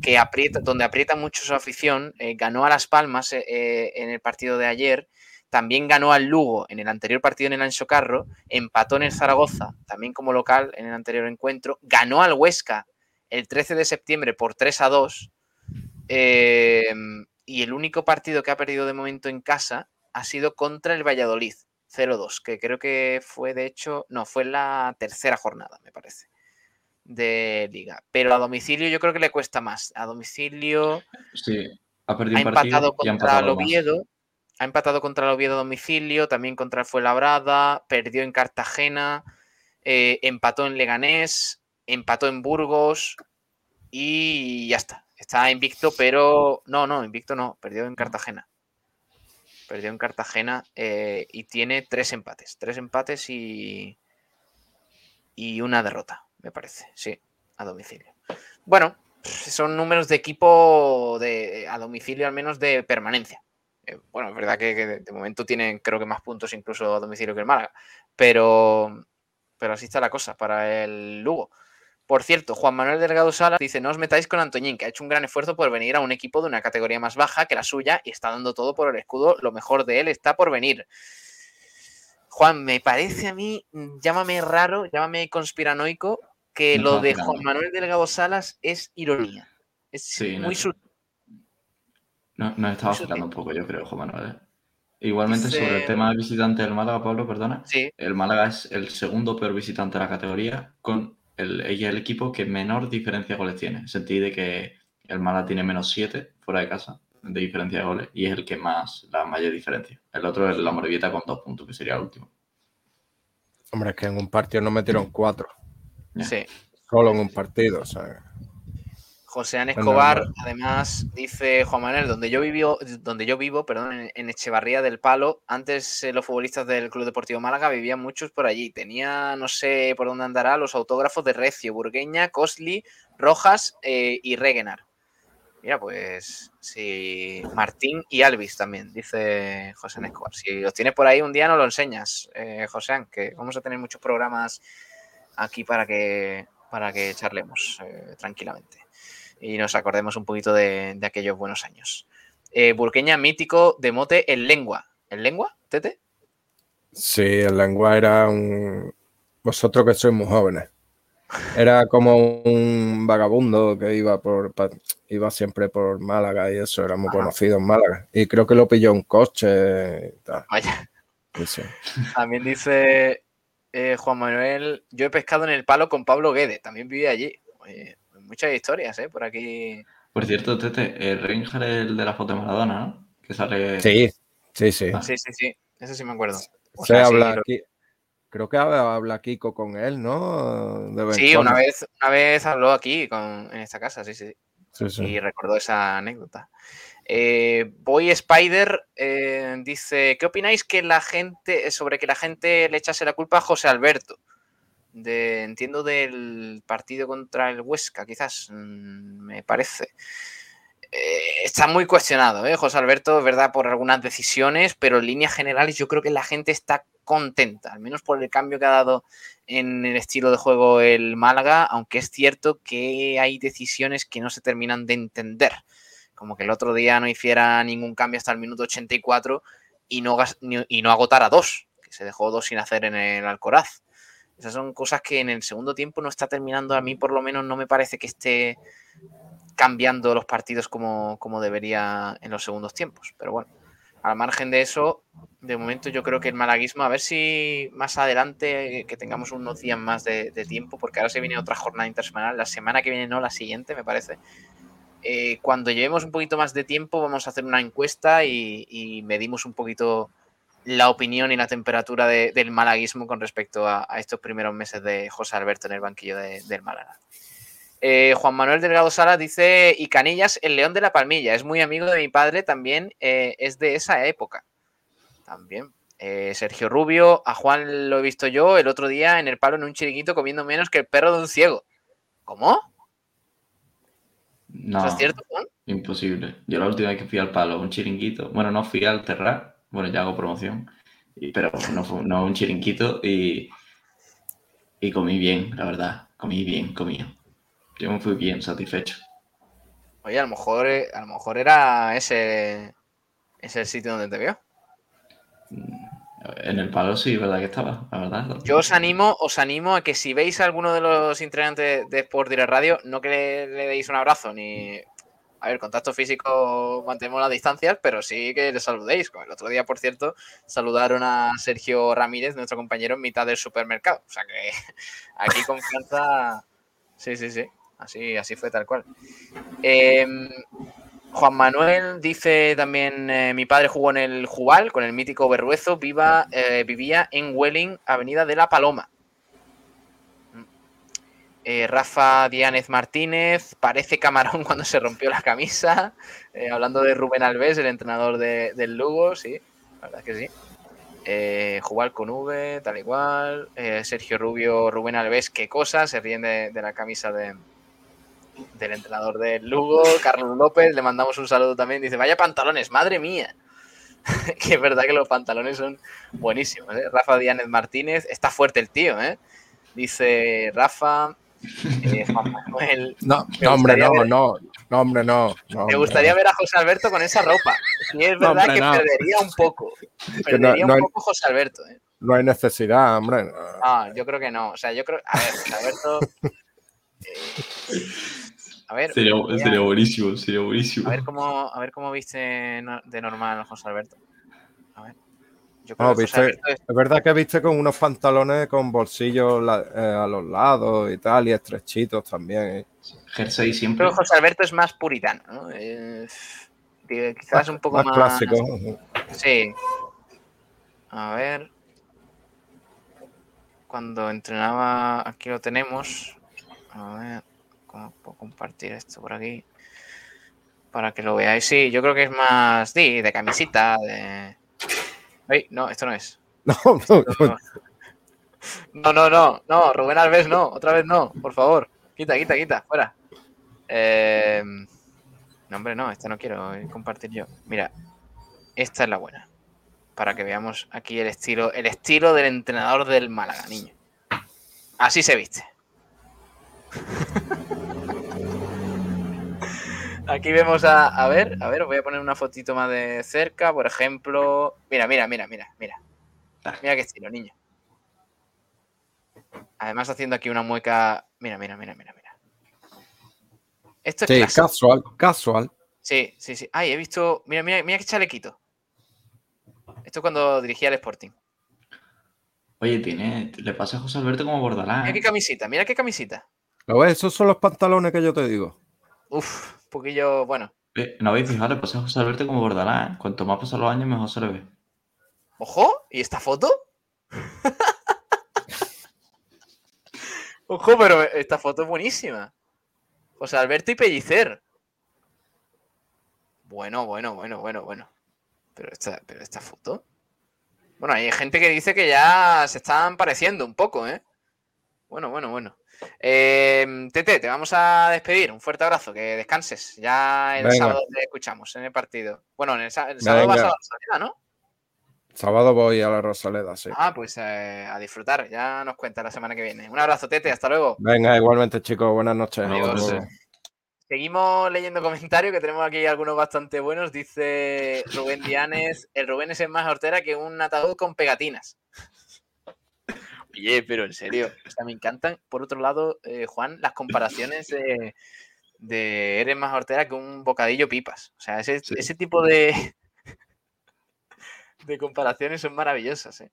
que aprieta, donde aprieta mucho su afición. Eh, ganó a Las Palmas eh, en el partido de ayer también ganó al Lugo en el anterior partido en el Ancho Carro, empató en el Zaragoza, también como local en el anterior encuentro, ganó al Huesca el 13 de septiembre por 3 a 2. Eh, y el único partido que ha perdido de momento en casa ha sido contra el Valladolid, 0-2, que creo que fue de hecho, no, fue la tercera jornada, me parece, de liga. Pero a domicilio yo creo que le cuesta más. A domicilio sí, ha, perdido ha empatado contra el Oviedo. Más ha empatado contra el Oviedo a domicilio, también contra el Fuenlabrada, perdió en Cartagena, eh, empató en Leganés, empató en Burgos y ya está. Está invicto, pero no, no, invicto no, perdió en Cartagena. Perdió en Cartagena eh, y tiene tres empates, tres empates y, y una derrota, me parece, sí, a domicilio. Bueno, son números de equipo de, a domicilio al menos de permanencia eh, bueno, es verdad que, que, de momento tienen creo que más puntos incluso a domicilio que el Málaga, pero, pero así está la cosa para el Lugo. Por cierto, Juan Manuel Delgado Sala dice, no os metáis con Antoñín, que ha hecho un gran esfuerzo por venir a un equipo de una categoría más baja que la suya y está dando todo por el escudo, lo mejor de él está por venir. Juan, me parece a mí, llámame raro, llámame conspiranoico, que no, lo de. Juan Manuel Delgado Salas es ironía. Es sí, muy no. No, estaba afectando un poco, yo creo, Juan Manuel. ¿eh? Igualmente, sobre el tema del visitante del Málaga, Pablo, perdona. Sí. El Málaga es el segundo peor visitante de la categoría, con el, el equipo que menor diferencia de goles tiene. En el sentido de que el Málaga tiene menos 7 fuera de casa de diferencia de goles y es el que más, la mayor diferencia. El otro es la Morevieta con dos puntos, que sería el último. Hombre, es que en un partido no metieron cuatro. Sí. Solo en un partido, o sea. José An Escobar, además, dice Juan Manuel, donde yo vivo, donde yo vivo, perdón, en, Echevarría del Palo, antes eh, los futbolistas del Club Deportivo Málaga vivían muchos por allí. Tenía, no sé por dónde andará, los autógrafos de Recio, Burgueña, Cosli, Rojas eh, y Regenar. Mira, pues sí, Martín y Alvis también, dice José An Escobar. Si los tienes por ahí un día, no lo enseñas, eh, José, que vamos a tener muchos programas aquí para que, para que charlemos tranquilamente y nos acordemos un poquito de, de aquellos buenos años. Eh, Burqueña mítico de mote El Lengua. ¿El Lengua, Tete? Sí, el Lengua era un... Vosotros que sois muy jóvenes. Era como un vagabundo que iba por iba siempre por Málaga y eso, era muy Ajá. conocido en Málaga. Y creo que lo pilló un coche y tal. Vaya. Sí. También dice eh, Juan Manuel, yo he pescado en el palo con Pablo Guede, también vive allí. Oye, muchas historias, ¿eh? Por aquí. Por cierto, Tete, el Ranger es el de la foto de Maradona, ¿no? Que sale. Sí, sí, sí. Ah. Sí, sí, sí. Eso sí me acuerdo. O sea, habla sí, aquí. Creo que habla Kiko con él, ¿no? sí, una vez, una vez habló aquí con, en esta casa, sí, sí. sí, sí. Y recordó esa anécdota. Eh, Boy Spider eh, dice: ¿Qué opináis que la gente sobre que la gente le echase la culpa a José Alberto? Entiendo del partido contra el Huesca, quizás, mm, me parece. Eh, está muy cuestionado, ¿eh? José Alberto, verdad, por algunas decisiones, pero en líneas generales yo creo que la gente está contenta, al menos por el cambio que ha dado en el estilo de juego el Málaga, aunque es cierto que hay decisiones que no se terminan de entender, como que el otro día no hiciera ningún cambio hasta el minuto 84 y no, y no agotara dos, que se dejó dos sin hacer en el Alcoraz. Esas son cosas que en el segundo tiempo no está terminando, a mí por lo menos no me parece que esté cambiando los partidos como, como debería en los segundos tiempos, pero bueno al margen de eso, de momento yo creo que el malaguismo, a ver si más adelante, que tengamos unos días más de, tiempo, porque ahora se viene otra jornada intersemanal, la semana que viene no, la siguiente me parece. Eh, cuando llevemos un poquito más de tiempo vamos a hacer una encuesta y, medimos un poquito la opinión y la temperatura del malaguismo con respecto a, estos primeros meses de José Alberto en el banquillo del Málaga. Eh, Juan Manuel Delgado Sala dice, y Canillas, el León de la Palmilla, es muy amigo de mi padre, también eh, es de esa época. También. Eh, Sergio Rubio, a Juan lo he visto yo el otro día en el palo en un chiringuito comiendo menos que el perro de un ciego. ¿Cómo? No, es cierto, Juan? Imposible. Yo la última vez que fui al palo, un chiringuito, bueno, no fui al terrar, bueno, ya hago promoción, pero no fue no, un chiringuito y, y comí bien, la verdad, comí bien, comí. Yo me fui bien satisfecho. Oye, a lo mejor, eh, a lo mejor era ese, ese el sitio donde te vio. Mm, en el palo sí, verdad que estaba, la verdad. Yo os animo, os animo a que si veis a alguno de los integrantes de Sport Direct Radio, no que le, deis un abrazo ni. A ver, contacto físico mantenemos las distancias, pero sí que le saludéis. El otro día, por cierto, saludaron a Sergio Ramírez, nuestro compañero, en mitad del supermercado. O sea que aquí confianza. Sí, sí, sí. Así, así fue tal cual. Em, Juan Manuel dice también, eh, mi padre jugó en el Jubal con el mítico Berruezo, viva, eh, vivía en Welling, Avenida de la Paloma. Eh, Rafa Diánez Martínez, parece camarón cuando se rompió la camisa. hablando de Rubén Alves, el entrenador del Lugo, sí, la verdad que sí. Eh, con V, tal igual. Sergio Rubio, Rubén Alves, qué cosa, se ríen de la camisa de, del entrenador del Lugo, Carlos López, le mandamos un saludo también. Dice, vaya pantalones, madre mía. que es verdad que los pantalones son buenísimos. ¿eh? Rafa Díaz Martínez, está fuerte el tío, ¿eh? Dice Rafa, eh, Juan Manuel. No, hombre, no, no, no, hombre, no. me gustaría ver a José Alberto con esa ropa. Y es verdad que perdería un poco. Perdería un poco José Alberto. ¿eh? No hay necesidad, hombre. Ah, yo creo que no. O sea, yo creo. A ver, José Alberto. Eh, a ver. Sería, buenísimo, sería buenísimo. A ver cómo, a ver cómo viste de normal José Alberto. Es... verdad que viste con unos pantalones con bolsillos eh, a los lados y tal, y estrechitos también. ¿eh? Jersey siempre. Pero José Alberto es más puritano, ¿no? quizás un poco más, más clásico. Sí. A ver. Cuando entrenaba, aquí lo tenemos. A ver. ¿Cómo puedo compartir esto por aquí? Para que lo veáis. Sí, yo creo que es más de, de camisita, de... Ay, no, esto no es. No, no, no, no, Rubén Alves no, otra vez no, por favor. Quita, quita, quita, fuera. Eh... No, hombre, no, esta no quiero compartir yo. Mira, esta es la buena. Para que veamos aquí el estilo, el estilo del entrenador del Málaga, niño. Así se viste. Aquí vemos a, a ver, a ver, os voy a poner una fotito más de cerca, por ejemplo. Mira, mira, mira, mira, mira. Mira qué estilo, niño. Además haciendo aquí una mueca. Mira, mira, mira, mira, mira. Esto es sí, casual, casual. Sí, sí, sí. Ay, he visto. Mira, mira, mira qué chalequito. Esto es cuando dirigía el Sporting. Oye, tiene. Le pasa a José Alberto como Bordalán. Mira qué camisita, mira qué camisita. ¿Lo ves? Esos son los pantalones que yo te digo. Uf, poquillo, bueno. Eh, no habéis fijado, pasa José Alberto como Bordalán. ¿eh? Cuanto más pasan los años, mejor se le ve. Ojo, ¿y esta foto? Ojo, pero esta foto es buenísima. José Alberto y Pellicer. Bueno, bueno, bueno, bueno, bueno. Pero esta, pero esta foto. Bueno, hay gente que dice que ya se están pareciendo un poco, ¿eh? Bueno, bueno, bueno. Eh, Tete, te vamos a despedir. Un fuerte abrazo, que descanses. Ya el Venga. sábado te escuchamos en el partido. Bueno, en el, sábado vas a la Rosaleda, ¿no? Sábado voy a la Rosaleda, sí. Ah, pues eh, a disfrutar. Ya nos cuenta la semana que viene. Un abrazo, Tete. Hasta luego. Venga, igualmente, chicos. Buenas noches. Seguimos leyendo comentarios, que tenemos aquí algunos bastante buenos. Dice Rubén Dianes, el Rubén es más hortera que un ataúd con pegatinas. Oye, pero en serio, o sea, me encantan. Por otro lado, eh, Juan, las comparaciones de, de eres más hortera que un bocadillo pipas. O sea, ese, Sí. ese tipo de, de comparaciones son maravillosas. ¿eh?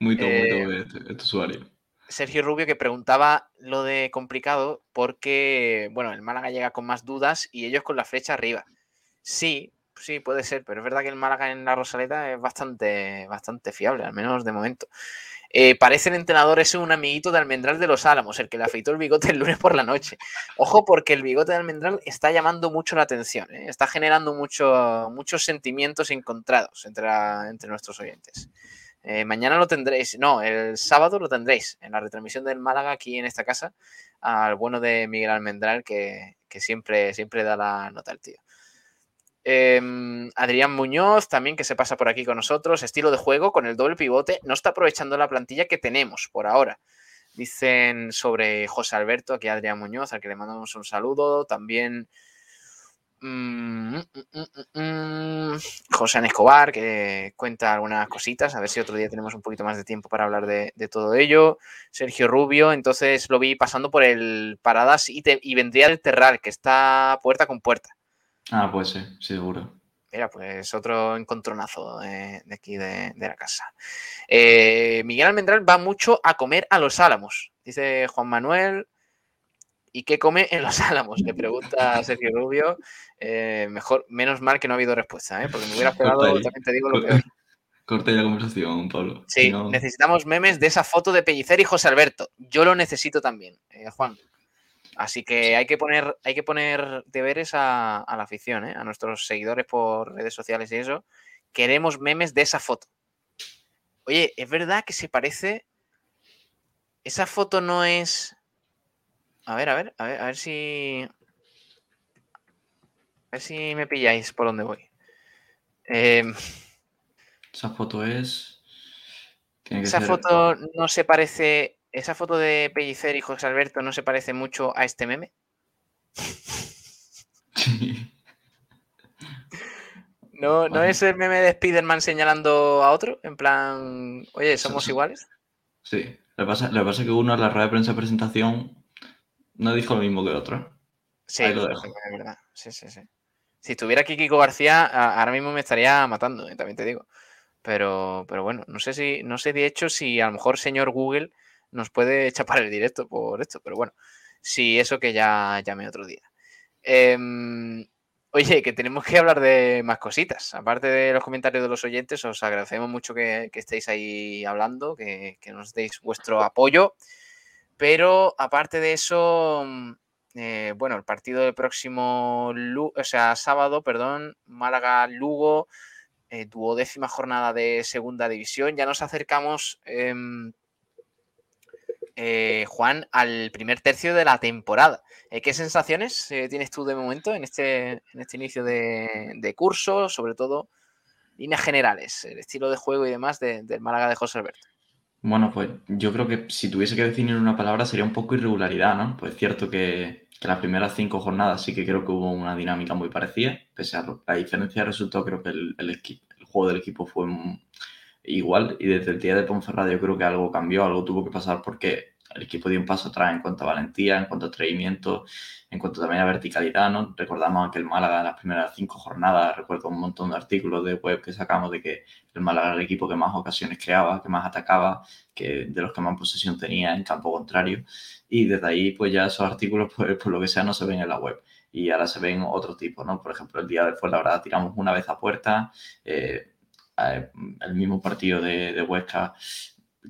Muy top, muy top Eh, este, este usuario. Sergio Rubio que preguntaba lo de complicado porque, bueno, el Málaga llega con más dudas y ellos con la flecha arriba. Sí, sí, puede ser, pero es verdad que el Málaga en la Rosaleta es bastante, bastante fiable, al menos de momento. Eh, parece el entrenador es un amiguito de Almendral de los Álamos, el que le afeitó el bigote el lunes por la noche. Ojo, porque el bigote de Almendral está llamando mucho la atención, ¿eh? está generando mucho, muchos sentimientos encontrados entre, entre nuestros oyentes. Eh, mañana lo tendréis, no, el sábado lo tendréis en la retransmisión del Málaga aquí en esta casa al bueno de Miguel Almendral que, que siempre, siempre da la nota al tío. Em, Adrián Muñoz también que se pasa por aquí con nosotros, estilo de juego con el doble pivote, no está aprovechando la plantilla que tenemos por ahora. Dicen sobre José Alberto, aquí Adrián Muñoz, al que le mandamos un saludo. También mm, mm, mm, mm, José Escobar, que cuenta algunas cositas. A ver si otro día tenemos un poquito más de tiempo para hablar de, todo ello. Sergio Rubio, entonces lo vi pasando por el Paradas y, y vendría el Terral, que está puerta con puerta. Ah, pues sí, seguro. Mira, pues otro encontronazo de, de aquí de, de la casa. Eh, Miguel Almendral va mucho a comer a los álamos, dice Juan Manuel. ¿Y qué come en los álamos? Le pregunta Sergio Rubio. Eh, mejor, menos mal que no ha habido respuesta, ¿eh? porque me hubiera ahí. también te digo lo peor. Corta ya la conversación, Pablo. Sí, no- necesitamos memes de esa foto de Pellicer y José Alberto. Yo lo necesito también, eh, Juan. Así que hay que poner, hay que poner deberes a, a la afición, ¿eh? a nuestros seguidores por redes sociales y eso. Queremos memes de esa foto. Oye, es verdad que se parece. Esa foto no es. A ver, a ver, a ver, a ver si. A ver si me pilláis por dónde voy. Em, Esa foto es. Tiene que Esa ser- foto no se parece. Esa foto de Pellicer y José Alberto no se parece mucho a este meme. ¿No, ¿no Bueno. es el meme de Spider-Man señalando a otro? En plan, oye, ¿somos iguales? Sí. Lo que, pasa, lo que pasa es que uno en la rueda de prensa de presentación no dijo lo mismo que otro. Sí, Ahí lo sí, dejo. es verdad. Sí, sí, sí. Si estuviera aquí Kiko García, ahora mismo me estaría matando, eh, también te digo. Pero, pero bueno, no sé si, no sé de hecho si a lo mejor señor Google nos puede chapar el directo por esto, pero bueno, si eso que ya llame otro día. Em, oye, que tenemos que hablar de más cositas. Aparte de los comentarios de los oyentes, os agradecemos mucho que, estéis ahí hablando, que, nos deis vuestro apoyo. Pero aparte de eso, mm, eh, bueno, el partido del próximo, o sea, sábado, perdón, Málaga-Lugo, eh, duodécima jornada de segunda división. Ya nos acercamos, em, eh, Juan, al primer tercio de la temporada. Eh, ¿Qué sensaciones eh, tienes tú de momento en este, este inicio de, curso? Sobre todo, líneas generales, el estilo de juego y demás de- del Málaga de José Alberto. Bueno, pues yo creo que si tuviese que definir una palabra sería un poco irregularidad, ¿no? Pues es cierto que, que las primeras cinco jornadas sí que creo que hubo una dinámica muy parecida, pese a la diferencia de resultado, creo que el, el juego del equipo fue igual y desde el día de Ponferrada yo creo que algo cambió, algo tuvo que pasar porque el equipo dio un paso atrás en cuanto a valentía, en cuanto a atrevimiento, en cuanto también a verticalidad, ¿no? Recordamos que el Málaga en las primeras cinco jornadas, recuerdo un montón de artículos de web que sacamos de que el Málaga era el equipo que más ocasiones creaba, que más atacaba, que de los que más posesión tenía en campo contrario. Y desde ahí, pues ya esos artículos, pues por lo que sea, no se ven en la web. Y ahora se ven otro tipo, ¿no? Por ejemplo, el día de Fuenlabrada tiramos una vez a puerta, eh, el mismo partido de, de Huesca,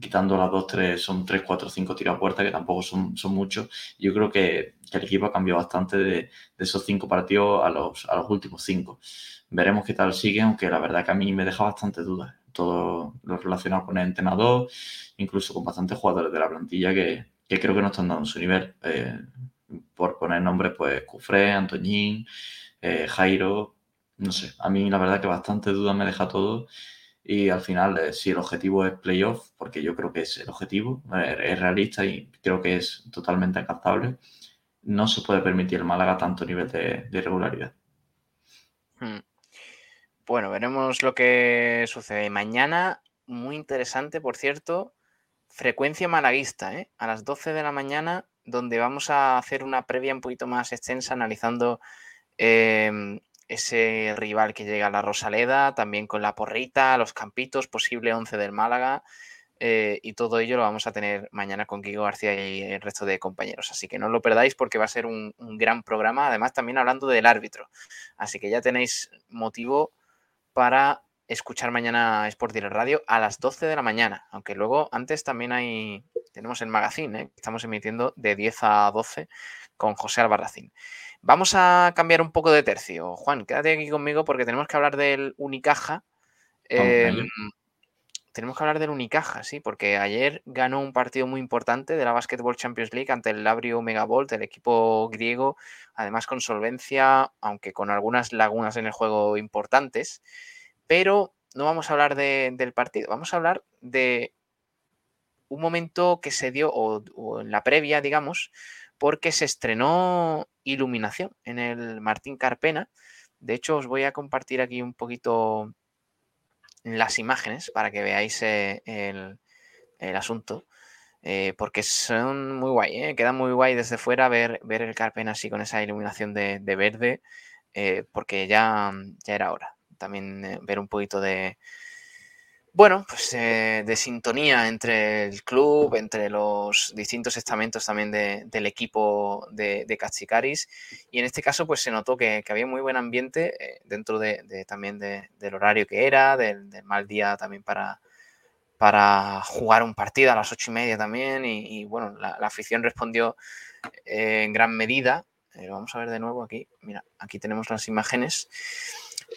quitando las dos, tres, son tres, cuatro, cinco tiros a puerta, que tampoco son, son muchos. Yo creo que, que el equipo ha cambiado bastante de, esos cinco partidos a los, a los últimos cinco. Veremos qué tal sigue, aunque la verdad que a mí me deja bastante dudas. Todo lo relacionado con el entrenador, incluso con bastantes jugadores de la plantilla que, que creo que no están dando su nivel. Eh, por poner nombres, pues Cufré, Antoñín, eh, Jairo, no sé, a mí la verdad que bastante duda me deja todo y al final eh, si el objetivo es playoff, porque yo creo que es el objetivo, es realista y creo que es totalmente alcanzable, no se puede permitir el Málaga tanto nivel de, irregularidad. Hmm. Bueno, veremos lo que sucede. Mañana, muy interesante, por cierto, frecuencia malaguista, ¿eh? a las 12 de la mañana, donde vamos a hacer una previa un poquito más extensa analizando em, ese rival que llega a la Rosaleda, también con la porrita, los campitos, posible 11 del Málaga. Eh, y todo ello lo vamos a tener mañana con Guigo García y el resto de compañeros. Así que no lo perdáis porque va a ser un, gran programa. Además, también hablando del árbitro. Así que ya tenéis motivo para escuchar mañana Sport Direct Radio a las 12 de la mañana. Aunque luego antes también hay, tenemos el magazine, ¿eh? estamos emitiendo de 10 a 12 con José Albarracín. Vamos a cambiar un poco de tercio. Juan, quédate aquí conmigo porque tenemos que hablar del Unicaja. Em, tenemos que hablar del Unicaja, sí, porque ayer ganó un partido muy importante de la Basketball Champions League ante el Labrio Megavolt, el equipo griego, además con solvencia, aunque con algunas lagunas en el juego importantes. Pero no vamos a hablar del partido, vamos a hablar de un momento que se dio, o en la previa, digamos, porque se estrenó iluminación en el Martín Carpena. De hecho, os voy a compartir aquí un poquito las imágenes para que veáis eh, el, asunto. Eh, porque son muy guay, ¿eh? queda muy guay desde fuera ver, ver el Carpena así con esa iluminación de, verde, porque ya, ya era hora. También ver un poquito de, bueno, pues eh, de sintonía entre el club, entre los distintos estamentos también del equipo de, de Cachicaris. Y en este caso, pues se notó que, había muy buen ambiente eh, dentro de, también del horario que era, del, mal día también para, para jugar un partido a las ocho y media también. Y, bueno, la, afición respondió eh, en gran medida. vamos a ver de nuevo aquí. Mira, aquí tenemos las imágenes.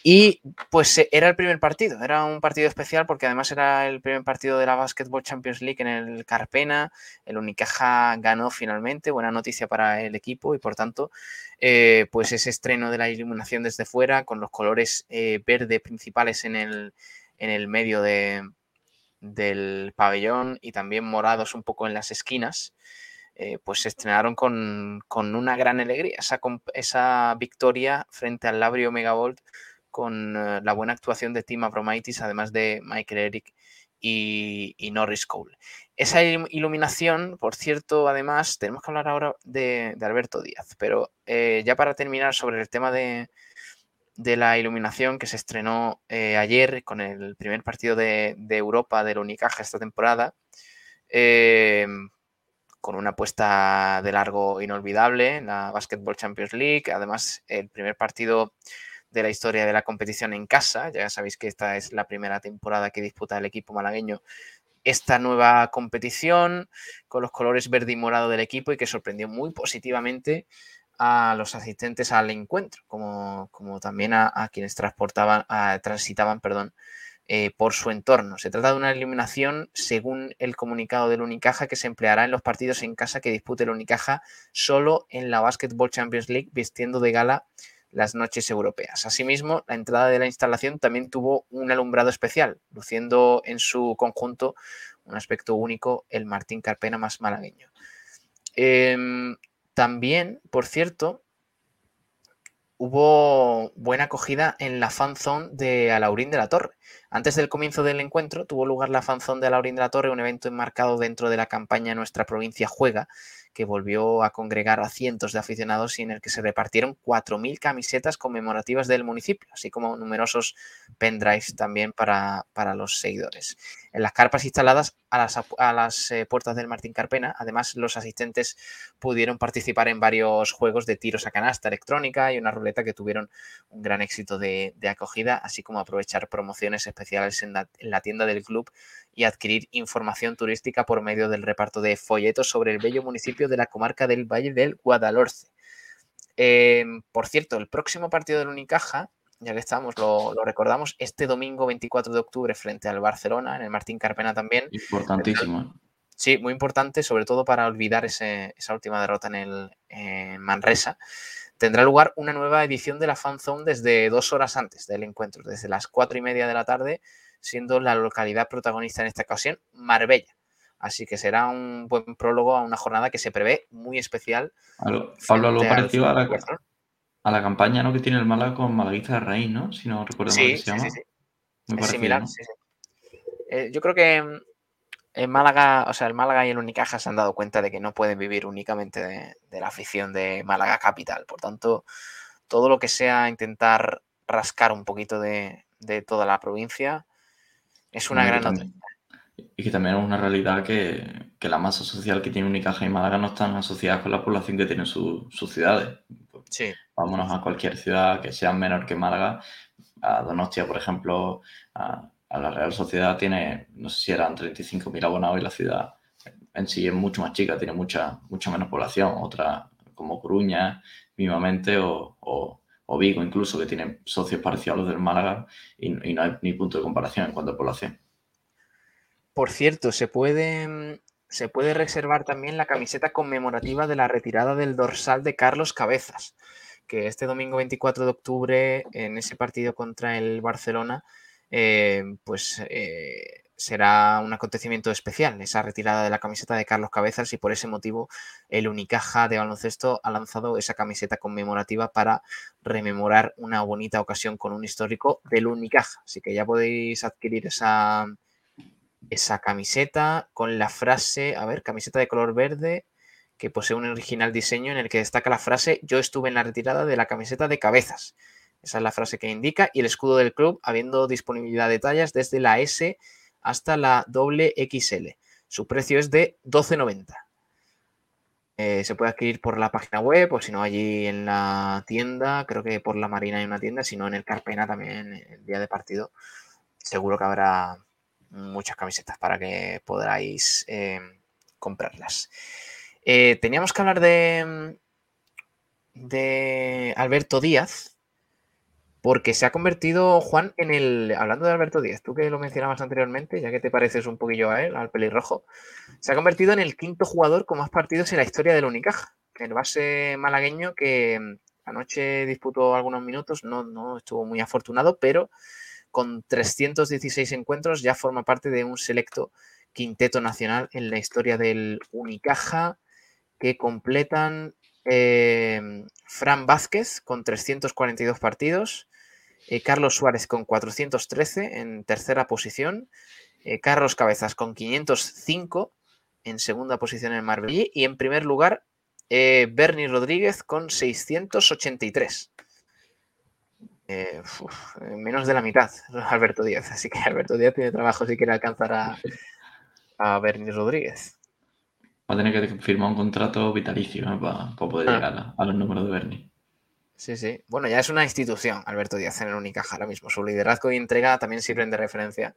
Y pues eh, era el primer partido, era un partido especial porque además era el primer partido de la Basketball Champions League en el Carpena, el Unicaja ganó finalmente, buena noticia para el equipo y por tanto eh, pues ese estreno de la iluminación desde fuera con los colores eh, verde principales en el, en el medio de, del pabellón y también morados un poco en las esquinas. pues se estrenaron con, una gran alegría. Esa, esa victoria frente al Labrio Megavolt con eh, la buena actuación de Tim Abromaitis, además de Michael Eric y, Norris Cole. Esa iluminación, por cierto, además, tenemos que hablar ahora de, Alberto Díaz, pero eh, ya para terminar sobre el tema de, la iluminación que se estrenó eh, ayer con el primer partido de, Europa del Unicaja esta temporada, con una apuesta de largo inolvidable en la Basketball Champions League, además el primer partido de la historia de la competición en casa. Ya sabéis que esta es la primera temporada que disputa el equipo malagueño esta nueva competición con los colores verde y morado del equipo y que sorprendió muy positivamente a los asistentes al encuentro, como, como también a, quienes transportaban, transitaban perdón, eh, por su entorno. Se trata de una eliminación, según el comunicado del Unicaja, que se empleará en los partidos en casa que dispute el Unicaja solo en la Basketball Champions League, vistiendo de gala las noches europeas. Asimismo, la entrada de la instalación también tuvo un alumbrado especial, luciendo en su conjunto un aspecto único, el Martín Carpena más malagueño. Em, también, por cierto, hubo buena acogida en la fanzone de Alaurín de la Torre. Antes del comienzo del encuentro tuvo lugar la fanzone de Alaurín de la Torre, un evento enmarcado dentro de la campaña Nuestra provincia juega, que volvió a congregar a cientos de aficionados y en el que se repartieron 4.000 camisetas conmemorativas del municipio, así como numerosos pendrives también para, para los seguidores. En las carpas instaladas a las, a las eh, puertas del Martín Carpena, además los asistentes pudieron participar en varios juegos de tiros a canasta electrónica y una ruleta que tuvieron un gran éxito de, de acogida, así como aprovechar promociones especiales en la, en la tienda del club y adquirir información turística por medio del reparto de folletos sobre el bello municipio de la comarca del Valle del Guadalhorce. Em, por cierto, el próximo partido del Unicaja, ya que estamos, lo, recordamos, este domingo 24 de octubre frente al Barcelona, en el Martín Carpena también. Importantísimo. ¿eh? Sí, muy importante, sobre todo para olvidar esa última derrota en el Manresa. Tendrá lugar una nueva edición de la Fanzone desde dos horas antes del encuentro, desde las cuatro y media de la tarde, siendo la localidad protagonista en esta ocasión Marbella. Así que será un buen prólogo a una jornada que se prevé muy especial. Pablo, algo parecido a la, a la, campaña ¿no? que tiene el Málaga con Malaguita de Raíz, ¿no? Si no recuerdo mal. se llama. sí, sí. es similar, sí, sí. Eh, yo creo que mm, en Málaga, o sea, el Málaga y el Unicaja se han dado cuenta de que no pueden vivir únicamente de, la afición de Málaga Capital. Por tanto, todo lo que sea intentar rascar un poquito de, toda la provincia es una gran noticia. Y que también es una realidad que, la masa social que tiene Unicaja y Málaga no están asociadas con la población que tienen sus ciudades. Sí. Vámonos a cualquier ciudad que sea menor que Málaga, a Donostia, por ejemplo, a a la Real Sociedad tiene, no sé si eran 35.000 abonados y la ciudad en sí es mucho más chica, tiene mucha, mucha menos población. Otra como Coruña, mismamente, o, o, Vigo incluso, que tiene socios parecidos a los del Málaga y, no hay ni punto de comparación en cuanto a población. Por cierto, se puede, se puede reservar también la camiseta conmemorativa de la retirada del dorsal de Carlos Cabezas, que este domingo 24 de octubre, en ese partido contra el Barcelona, eh, pues eh, será un acontecimiento especial, esa retirada de la camiseta de Carlos Cabezas y por ese motivo el Unicaja de baloncesto ha lanzado esa camiseta conmemorativa para rememorar una bonita ocasión con un histórico del Unicaja. Así que ya podéis adquirir esa, esa camiseta con la frase, a ver, camiseta de color verde que posee un original diseño en el que destaca la frase yo estuve en la retirada de la camiseta de cabezas. Esa es la frase que indica. Y el escudo del club, habiendo disponibilidad de tallas desde la S hasta la doble XL. Su precio es de 12,90. Eh, se puede adquirir por la página web o si no allí en la tienda. Creo que por la Marina hay una tienda, si no en el Carpena también el día de partido. Seguro que habrá muchas camisetas para que podáis eh, comprarlas. Teníamos que hablar de, de Alberto Díaz, porque se ha convertido, Juan, en el. Hablando de Alberto Díaz, tú que lo mencionabas anteriormente, ya que te pareces un poquillo a él, al pelirrojo, se ha convertido en el quinto jugador con más partidos en la historia del Unicaja. El base malagueño que mm, anoche disputó algunos minutos, no, no estuvo muy afortunado, pero con 316 encuentros ya forma parte de un selecto quinteto nacional en la historia del Unicaja que completan eh, Fran Vázquez con 342 partidos, eh, Carlos Suárez con 413 en tercera posición, eh, Carlos Cabezas con 505 en segunda posición en Marbella y en primer lugar eh, Bernie Rodríguez con 683. Menos de la mitad, Alberto Díaz. Así que Alberto Díaz tiene trabajo si quiere alcanzar a, a Bernie Rodríguez. Va a tener que firmar un contrato vitalicio para, poder ah. llegar a los números de Bernie. Sí, sí. Bueno, ya es una institución, Alberto Díaz, en el Unicaja ahora mismo. Su liderazgo y entrega también sirven de referencia,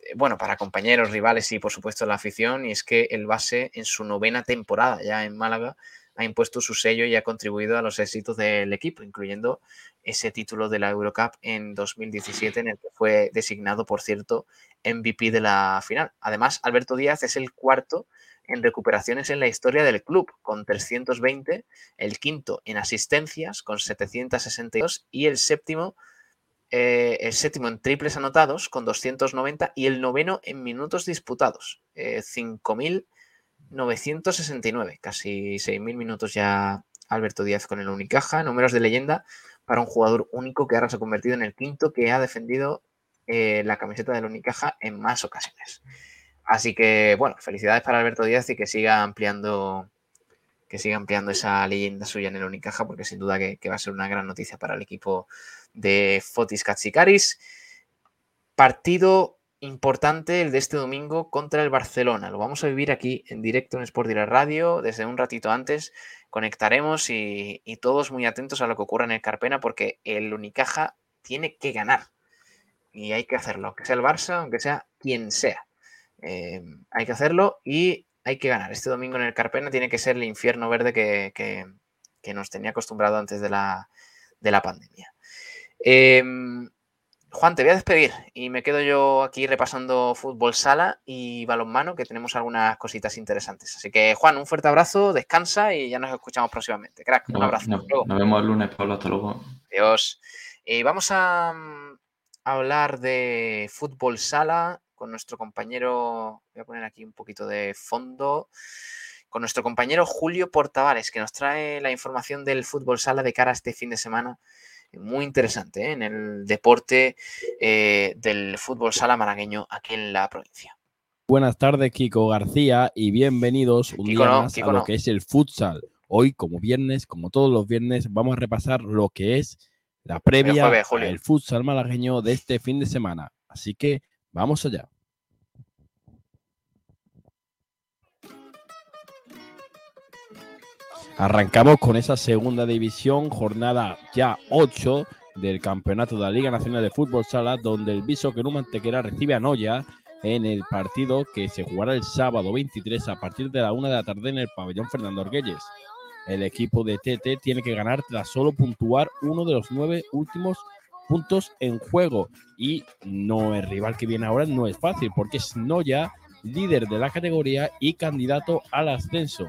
eh, bueno, para compañeros, rivales y, por supuesto, la afición. Y es que el base, en su novena temporada ya en Málaga, ha impuesto su sello y ha contribuido a los éxitos del equipo, incluyendo ese título de la Eurocup en 2017, en el que fue designado, por cierto, MVP de la final. Además, Alberto Díaz es el cuarto en recuperaciones en la historia del club, con 320, el quinto en asistencias, con 762, y el séptimo, eh, el séptimo en triples anotados, con 290, y el noveno en minutos disputados, eh, 5.000. 969, casi 6.000 minutos ya Alberto Díaz con el Unicaja, números de leyenda para un jugador único que ahora se ha convertido en el quinto que ha defendido eh, la camiseta del Unicaja en más ocasiones. Así que, bueno, felicidades para Alberto Díaz y que siga ampliando, que siga ampliando esa leyenda suya en el Unicaja, porque sin duda que, que va a ser una gran noticia para el equipo de Fotis Katsikaris. Partido importante el de este domingo contra el Barcelona. Lo vamos a vivir aquí en directo en Sport Direct Radio. Desde un ratito antes conectaremos y, todos muy atentos a lo que ocurra en el Carpena, porque el Unicaja tiene que ganar. Y hay que hacerlo, aunque sea el Barça, aunque sea quien sea. Eh, hay que hacerlo y hay que ganar. Este domingo en el Carpena tiene que ser el infierno verde que, nos tenía acostumbrado antes de la, pandemia. Em, Juan, te voy a despedir y me quedo yo aquí repasando fútbol sala y balonmano, que tenemos algunas cositas interesantes. Así que, Juan, un fuerte abrazo, descansa y ya nos escuchamos próximamente. Crack, un abrazo. nos vemos el lunes, Pablo. Hasta luego. Adiós. Eh, vamos a, mm, hablar de fútbol sala con nuestro compañero. Voy a poner aquí un poquito de fondo. Con nuestro compañero Julio Portavares, que nos trae la información del fútbol sala de cara a este fin de semana muy interesante ¿eh? en el deporte eh, del fútbol sala malagueño aquí en la provincia. Buenas tardes, Kiko García, y bienvenidos un día más a lo que es el futsal. Hoy, como viernes, como todos los viernes, vamos a repasar lo que es la previa del futsal malagueño de este fin de semana. Así que vamos allá. Arrancamos con esa segunda división, jornada ya 8 del campeonato de la Liga Nacional de Fútbol Sala, donde el Viso que Mantequera recibe a Noya en el partido que se jugará el sábado 23 a partir de la 1 de la tarde en el pabellón Fernando Orguelles. El equipo de TT tiene que ganar tras solo puntuar uno de los nueve últimos puntos en juego. Y no el rival que viene ahora no es fácil, porque es Noya, líder de la categoría y candidato al ascenso.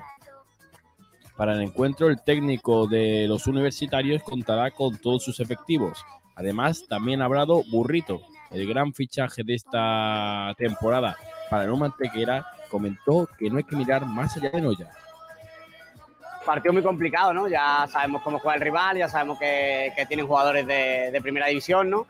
Para el encuentro, el técnico de los universitarios contará con todos sus efectivos. Además, también ha hablado Burrito, el gran fichaje de esta temporada para el Mantequera, comentó que no hay que mirar más allá de Noya. Partido muy complicado, ¿no? Ya sabemos cómo juega el rival, ya sabemos que, tienen jugadores de, de, primera división, ¿no?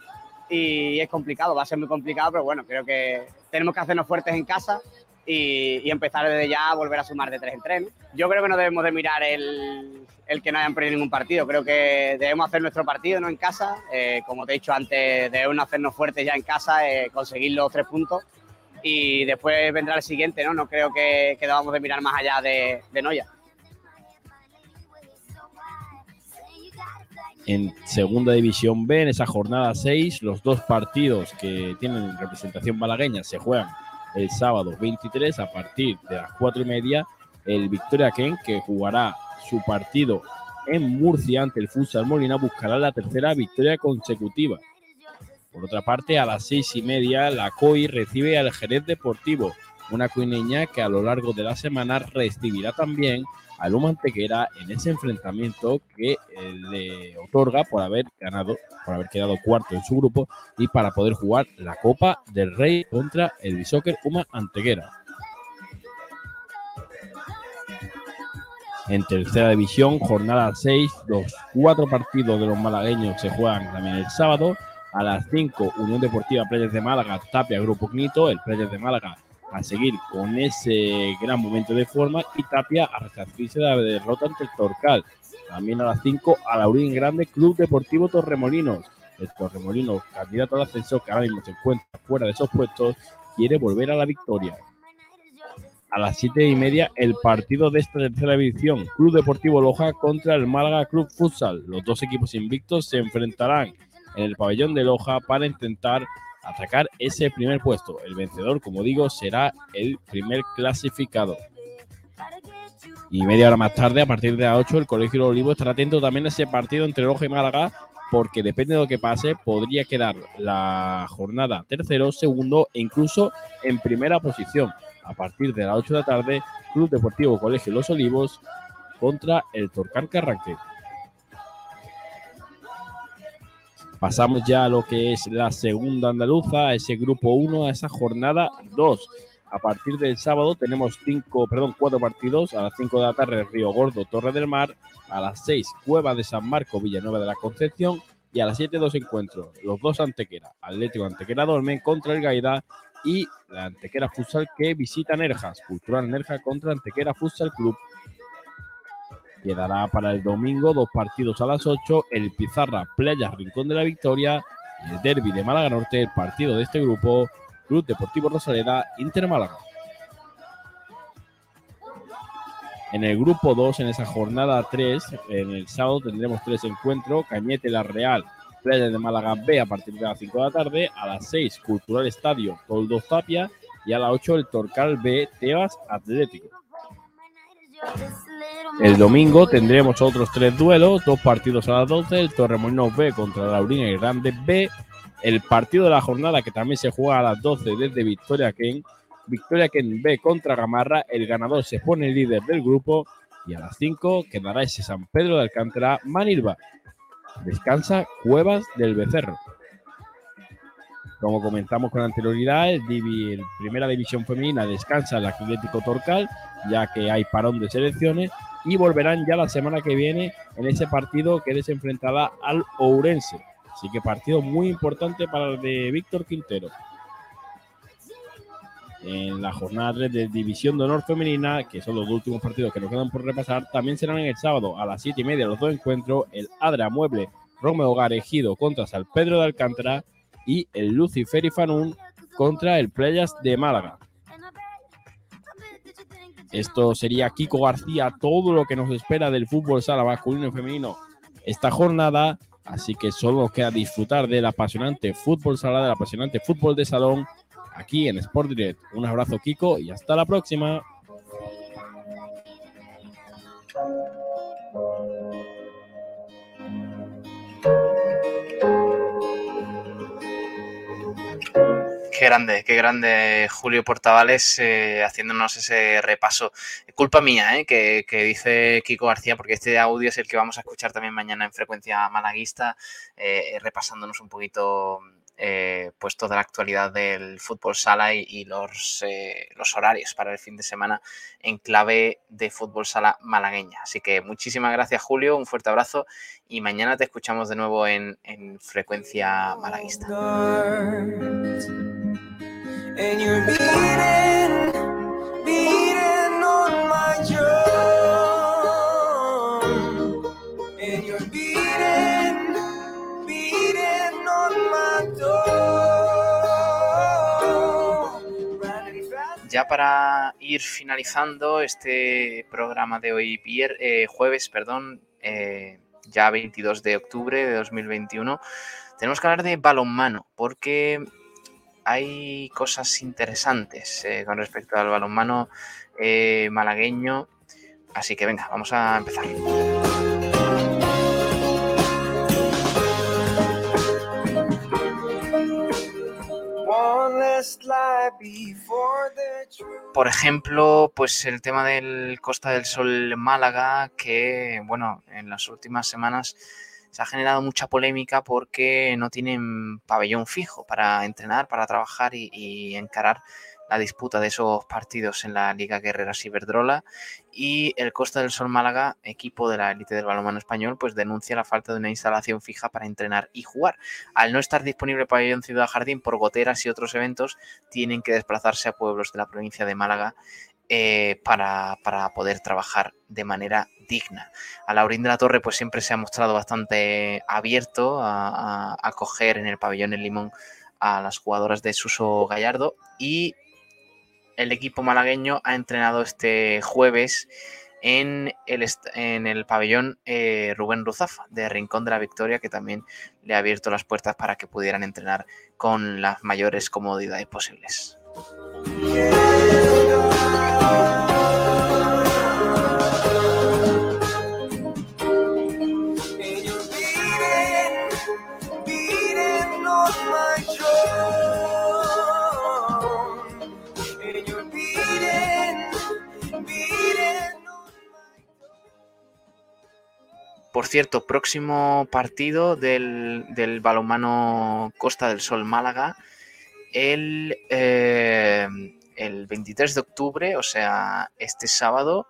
Y es complicado, va a ser muy complicado, pero bueno, creo que tenemos que hacernos fuertes en casa y, empezar desde ya a volver a sumar de tres en tres. Yo creo que no debemos de mirar el, el, que no hayan perdido ningún partido. Creo que debemos hacer nuestro partido ¿no? en casa. Eh, como te he dicho antes, debemos hacernos fuertes ya en casa, eh, conseguir los tres puntos y después vendrá el siguiente. No, no creo que, que debamos de mirar más allá de, de Noya. En segunda división B, en esa jornada 6, los dos partidos que tienen representación malagueña se juegan el sábado 23 a partir de las 4 y media el Victoria Ken que jugará su partido en Murcia ante el Futsal Molina buscará la tercera victoria consecutiva. Por otra parte, a las seis y media, la COI recibe al Jerez Deportivo, una cuineña que a lo largo de la semana recibirá también a en ese enfrentamiento que eh, le otorga por haber ganado, por haber quedado cuarto en su grupo y para poder jugar la Copa del Rey contra el Bishoker Uma Antequera. En tercera división, jornada 6, los cuatro partidos de los malagueños se juegan también el sábado. A las 5, Unión Deportiva Players de Málaga, Tapia Grupo Knito, el Players de Málaga a seguir con ese gran momento de forma y Tapia a resarcirse de la derrota ante el Torcal. También a las 5 a Laurín Grande Club Deportivo Torremolinos. El Torremolinos, candidato al ascenso que ahora mismo se encuentra fuera de esos puestos, quiere volver a la victoria. A las 7 y media, el partido de esta tercera división, Club Deportivo Loja contra el Málaga Club Futsal. Los dos equipos invictos se enfrentarán en el pabellón de Loja para intentar atacar ese primer puesto. El vencedor, como digo, será el primer clasificado. Y media hora más tarde, a partir de las 8, el Colegio de Olivo estará atento también a ese partido entre Loja y Málaga, porque depende de lo que pase, podría quedar la jornada tercero, segundo e incluso en primera posición. A partir de las 8 de la tarde, Club Deportivo Colegio Los Olivos contra el Torcar Carranque. Pasamos ya a lo que es la segunda andaluza, ese grupo 1, a esa jornada 2. A partir del sábado tenemos cinco, perdón, cuatro partidos. A las 5 de la tarde, Río Gordo, Torre del Mar. A las 6, Cueva de San Marco, Villanueva de la Concepción. Y a las 7, dos encuentros. Los dos Antequera. Atlético Antequera Dolmen contra el Gaida. Y la Antequera Futsal que visita Nerjas. Cultural Nerja contra Antequera Futsal Club. Quedará para el domingo dos partidos a las 8, el Pizarra Playa Rincón de la Victoria y el Derby de Málaga Norte, el partido de este grupo, Club Deportivo Rosaleda, Inter Málaga. En el grupo 2, en esa jornada 3, en el sábado tendremos tres encuentros, Cañete La Real, Playa de Málaga B a partir de las 5 de la tarde, a las 6 Cultural Estadio Toldo Tapia y a las 8 el Torcal B Tebas Atlético. El domingo tendremos otros tres duelos, dos partidos a las 12, el Torremolinos B contra la Laurina y Grande B, el partido de la jornada que también se juega a las 12 desde Victoria Ken. Victoria Ken B contra Gamarra. El ganador se pone líder del grupo y a las 5 quedará ese San Pedro de Alcántara Manilva. Descansa Cuevas del Becerro. Como comentamos con anterioridad, el, Primera División Femenina descansa el Atlético Torcal, ya que hay parón de selecciones, y volverán ya la semana que viene en ese partido que les enfrentará al Ourense. Así que partido muy importante para el de Víctor Quintero. En la jornada 3 de División de Honor Femenina, que son los últimos partidos que nos quedan por repasar, también serán el sábado a las 7 y media los dos encuentros, el Adra Mueble Romeo Garejido contra San Pedro de Alcántara y el Lucifer y Fanún contra el Playas de Málaga. Esto sería Kiko García, todo lo que nos espera del fútbol sala masculino y femenino esta jornada. Así que solo queda disfrutar del apasionante fútbol sala, del apasionante fútbol de salón aquí en Sport Direct. Un abrazo, Kiko, y hasta la próxima. Qué grande, qué grande Julio Portavales eh, haciéndonos ese repaso. Culpa mía, eh, que, dice Kiko García, porque este audio es el que vamos a escuchar también mañana en frecuencia malaguista, eh, repasándonos un poquito eh, pues toda la actualidad del fútbol sala y, los, eh, los, horarios para el fin de semana en clave de fútbol sala malagueña. Así que muchísimas gracias Julio, un fuerte abrazo y mañana te escuchamos de nuevo en, en frecuencia malaguista. Ya para ir finalizando este programa de hoy, eh, jueves, perdón, eh, ya 22 de octubre de 2021, tenemos que hablar de balonmano, porque hay cosas interesantes eh, con respecto al balonmano malagueño. Así que venga, vamos a empezar. Por ejemplo, pues el tema del Costa del Sol Málaga, que bueno, en las últimas semanas se ha generado mucha polémica porque no tienen pabellón fijo para entrenar, para trabajar y encarar la disputa de esos partidos en la Liga Guerreras Iberdrola y el Costa del Sol Málaga, equipo de la élite del balonmano español, pues denuncia la falta de una instalación fija para entrenar y jugar. Al no estar disponible pabellón Ciudad Jardín por goteras y otros eventos, tienen que desplazarse a pueblos de la provincia de Málaga eh, para, poder trabajar de manera digna. A Laurín de la Torre pues siempre se ha mostrado bastante abierto a, a acoger en el pabellón El Limón a las jugadoras de Suso Gallardo y el equipo malagueño ha entrenado este jueves en el, en el pabellón eh, Rubén Ruzafa de Rincón de la Victoria, que también le ha abierto las puertas para que pudieran entrenar con las mayores comodidades posibles. Por cierto, próximo partido del, del balonmano Costa del Sol Málaga el, eh, el 23 de octubre, o sea, este sábado,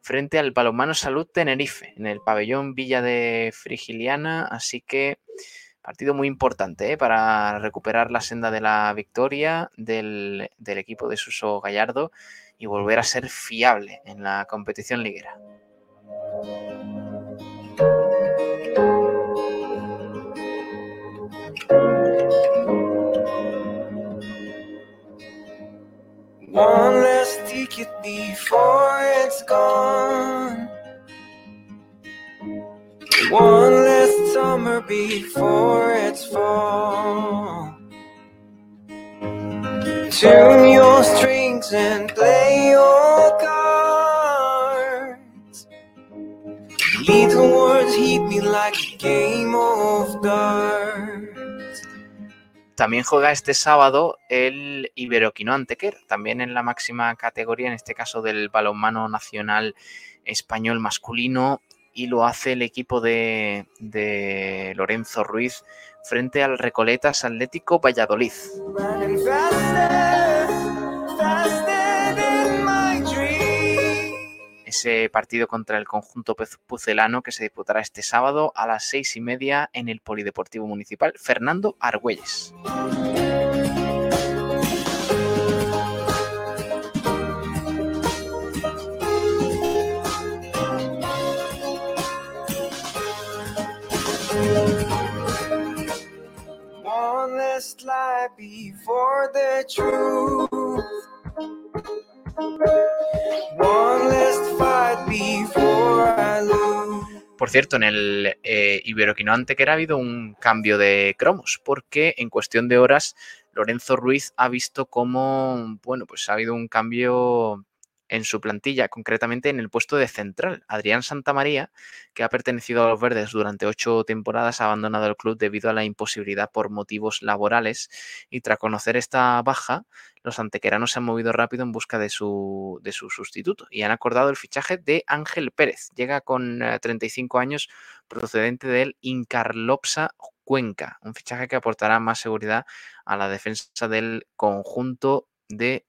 frente al balonmano Salud Tenerife, en el pabellón Villa de Frigiliana. Así que partido muy importante ¿eh? para recuperar la senda de la victoria del equipo de Suso Gallardo y volver a ser fiable en la competición liguera. One less ticket before it's gone. One less summer before it's fall. Tune your strings and play your cards. Little words hit me like a game of darts. También juega este sábado el Iberoquino Antequer, también en la máxima categoría, en este caso del balonmano nacional español masculino, y lo hace el equipo de, de Lorenzo Ruiz frente al Recoletas Atlético Valladolid. Ese partido contra el conjunto pucelano que se disputará este sábado a las seis y media en el Polideportivo Municipal Fernando Argüelles. Por cierto, en el eh, Iberoquinoante que ha habido un cambio de cromos, porque en cuestión de horas Lorenzo Ruiz ha visto cómo, bueno, pues ha habido un cambio en su plantilla, concretamente en el puesto de central. Adrián Santamaría, que ha pertenecido a los verdes durante ocho temporadas, ha abandonado el club debido a la imposibilidad por motivos laborales y tras conocer esta baja, los antequeranos se han movido rápido en busca de su, de su sustituto y han acordado el fichaje de Ángel Pérez. Llega con 35 eh, años procedente del Incarlopsa Cuenca, un fichaje que aportará más seguridad a la defensa del conjunto de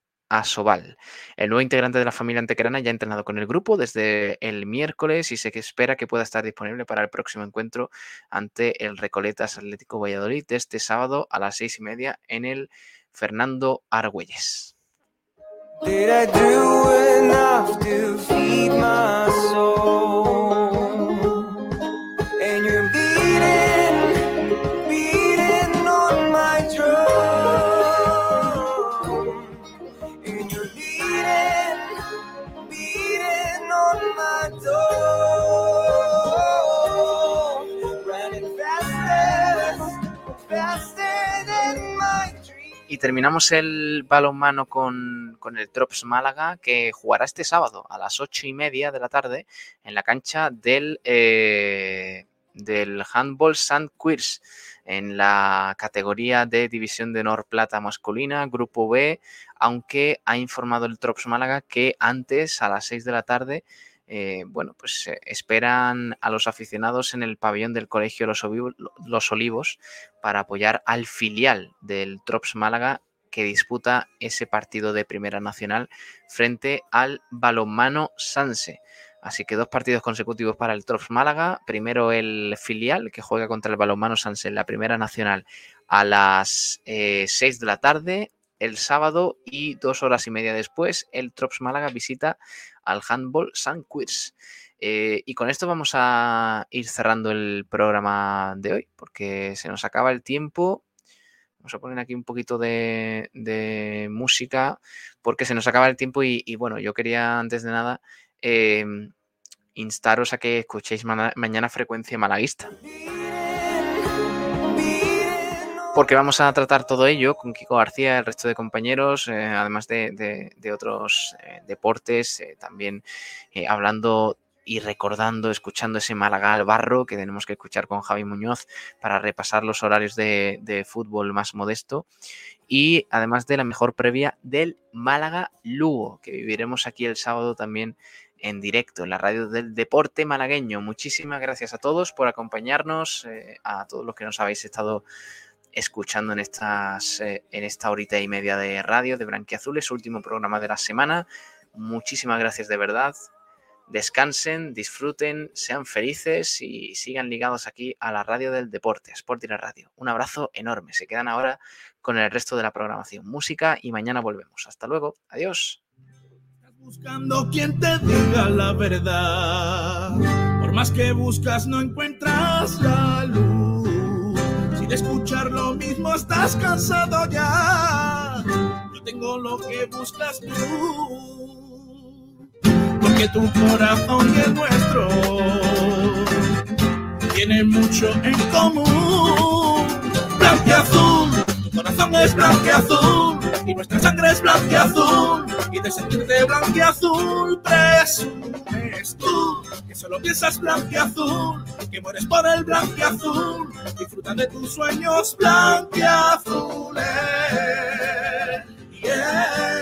El nuevo integrante de la familia antequerana ya ha entrenado con el grupo desde el miércoles y se espera que pueda estar disponible para el próximo encuentro ante el Recoletas Atlético Valladolid este sábado a las seis y media en el Fernando Argüelles. Y terminamos el balonmano con, el Trops Málaga, que jugará este sábado a las ocho y media de la tarde en la cancha del, eh, Handball St. Queers en la categoría de División de Honor Plata masculina, Grupo B, aunque ha informado el Trops Málaga que antes, a las 6 de la tarde, eh, bueno, pues eh, esperan a los aficionados en el pabellón del Colegio Los, Olivos para apoyar al filial del Trops Málaga que disputa ese partido de Primera Nacional frente al balonmano Sanse. Así que dos partidos consecutivos para el Trops Málaga. Primero el filial que juega contra el balonmano Sanse en la Primera Nacional a las 6 eh, de la tarde el sábado y dos horas y media después el Trops Málaga visita al Handball San Quirs. Eh, y con esto vamos a ir cerrando el programa de hoy, porque se nos acaba el tiempo. Vamos a poner aquí un poquito de, música, porque se nos acaba el tiempo y, bueno, yo quería antes de nada em, instaros a que escuchéis mañana frecuencia malaguista porque vamos a tratar todo ello con Kiko García, el resto de compañeros, eh, además de, otros eh, deportes, eh, también hablando y recordando, escuchando ese Málaga al barro que tenemos que escuchar con Javi Muñoz para repasar los horarios de, de fútbol más modesto y además de la mejor previa del Málaga Lugo, que viviremos aquí el sábado también en directo en la radio del deporte malagueño. Muchísimas gracias a todos por acompañarnos, a todos los que nos habéis estado escuchando eh, en esta horita y media de radio de Branquiazules, último programa de la semana. Muchísimas gracias de verdad. Descansen, disfruten, sean felices y sigan ligados aquí a la radio del deporte, Sport y la Radio. Un abrazo enorme. Se quedan ahora con el resto de la programación, música y mañana volvemos. Hasta luego. Adiós. Buscando quien te diga la verdad. Por más que buscas, no encuentras la luz escuchar lo mismo estás cansado ya. Yo tengo lo que buscas tú, porque tu corazón y el nuestro tienen mucho en común. azul, tu corazón es azul y nuestra sangre es blanqueazul y de sentirte blanqueazul presumes tú que solo piensas blanqueazul que mueres por el blanqueazul disfrutando de tus sueños blanqueazules yeah.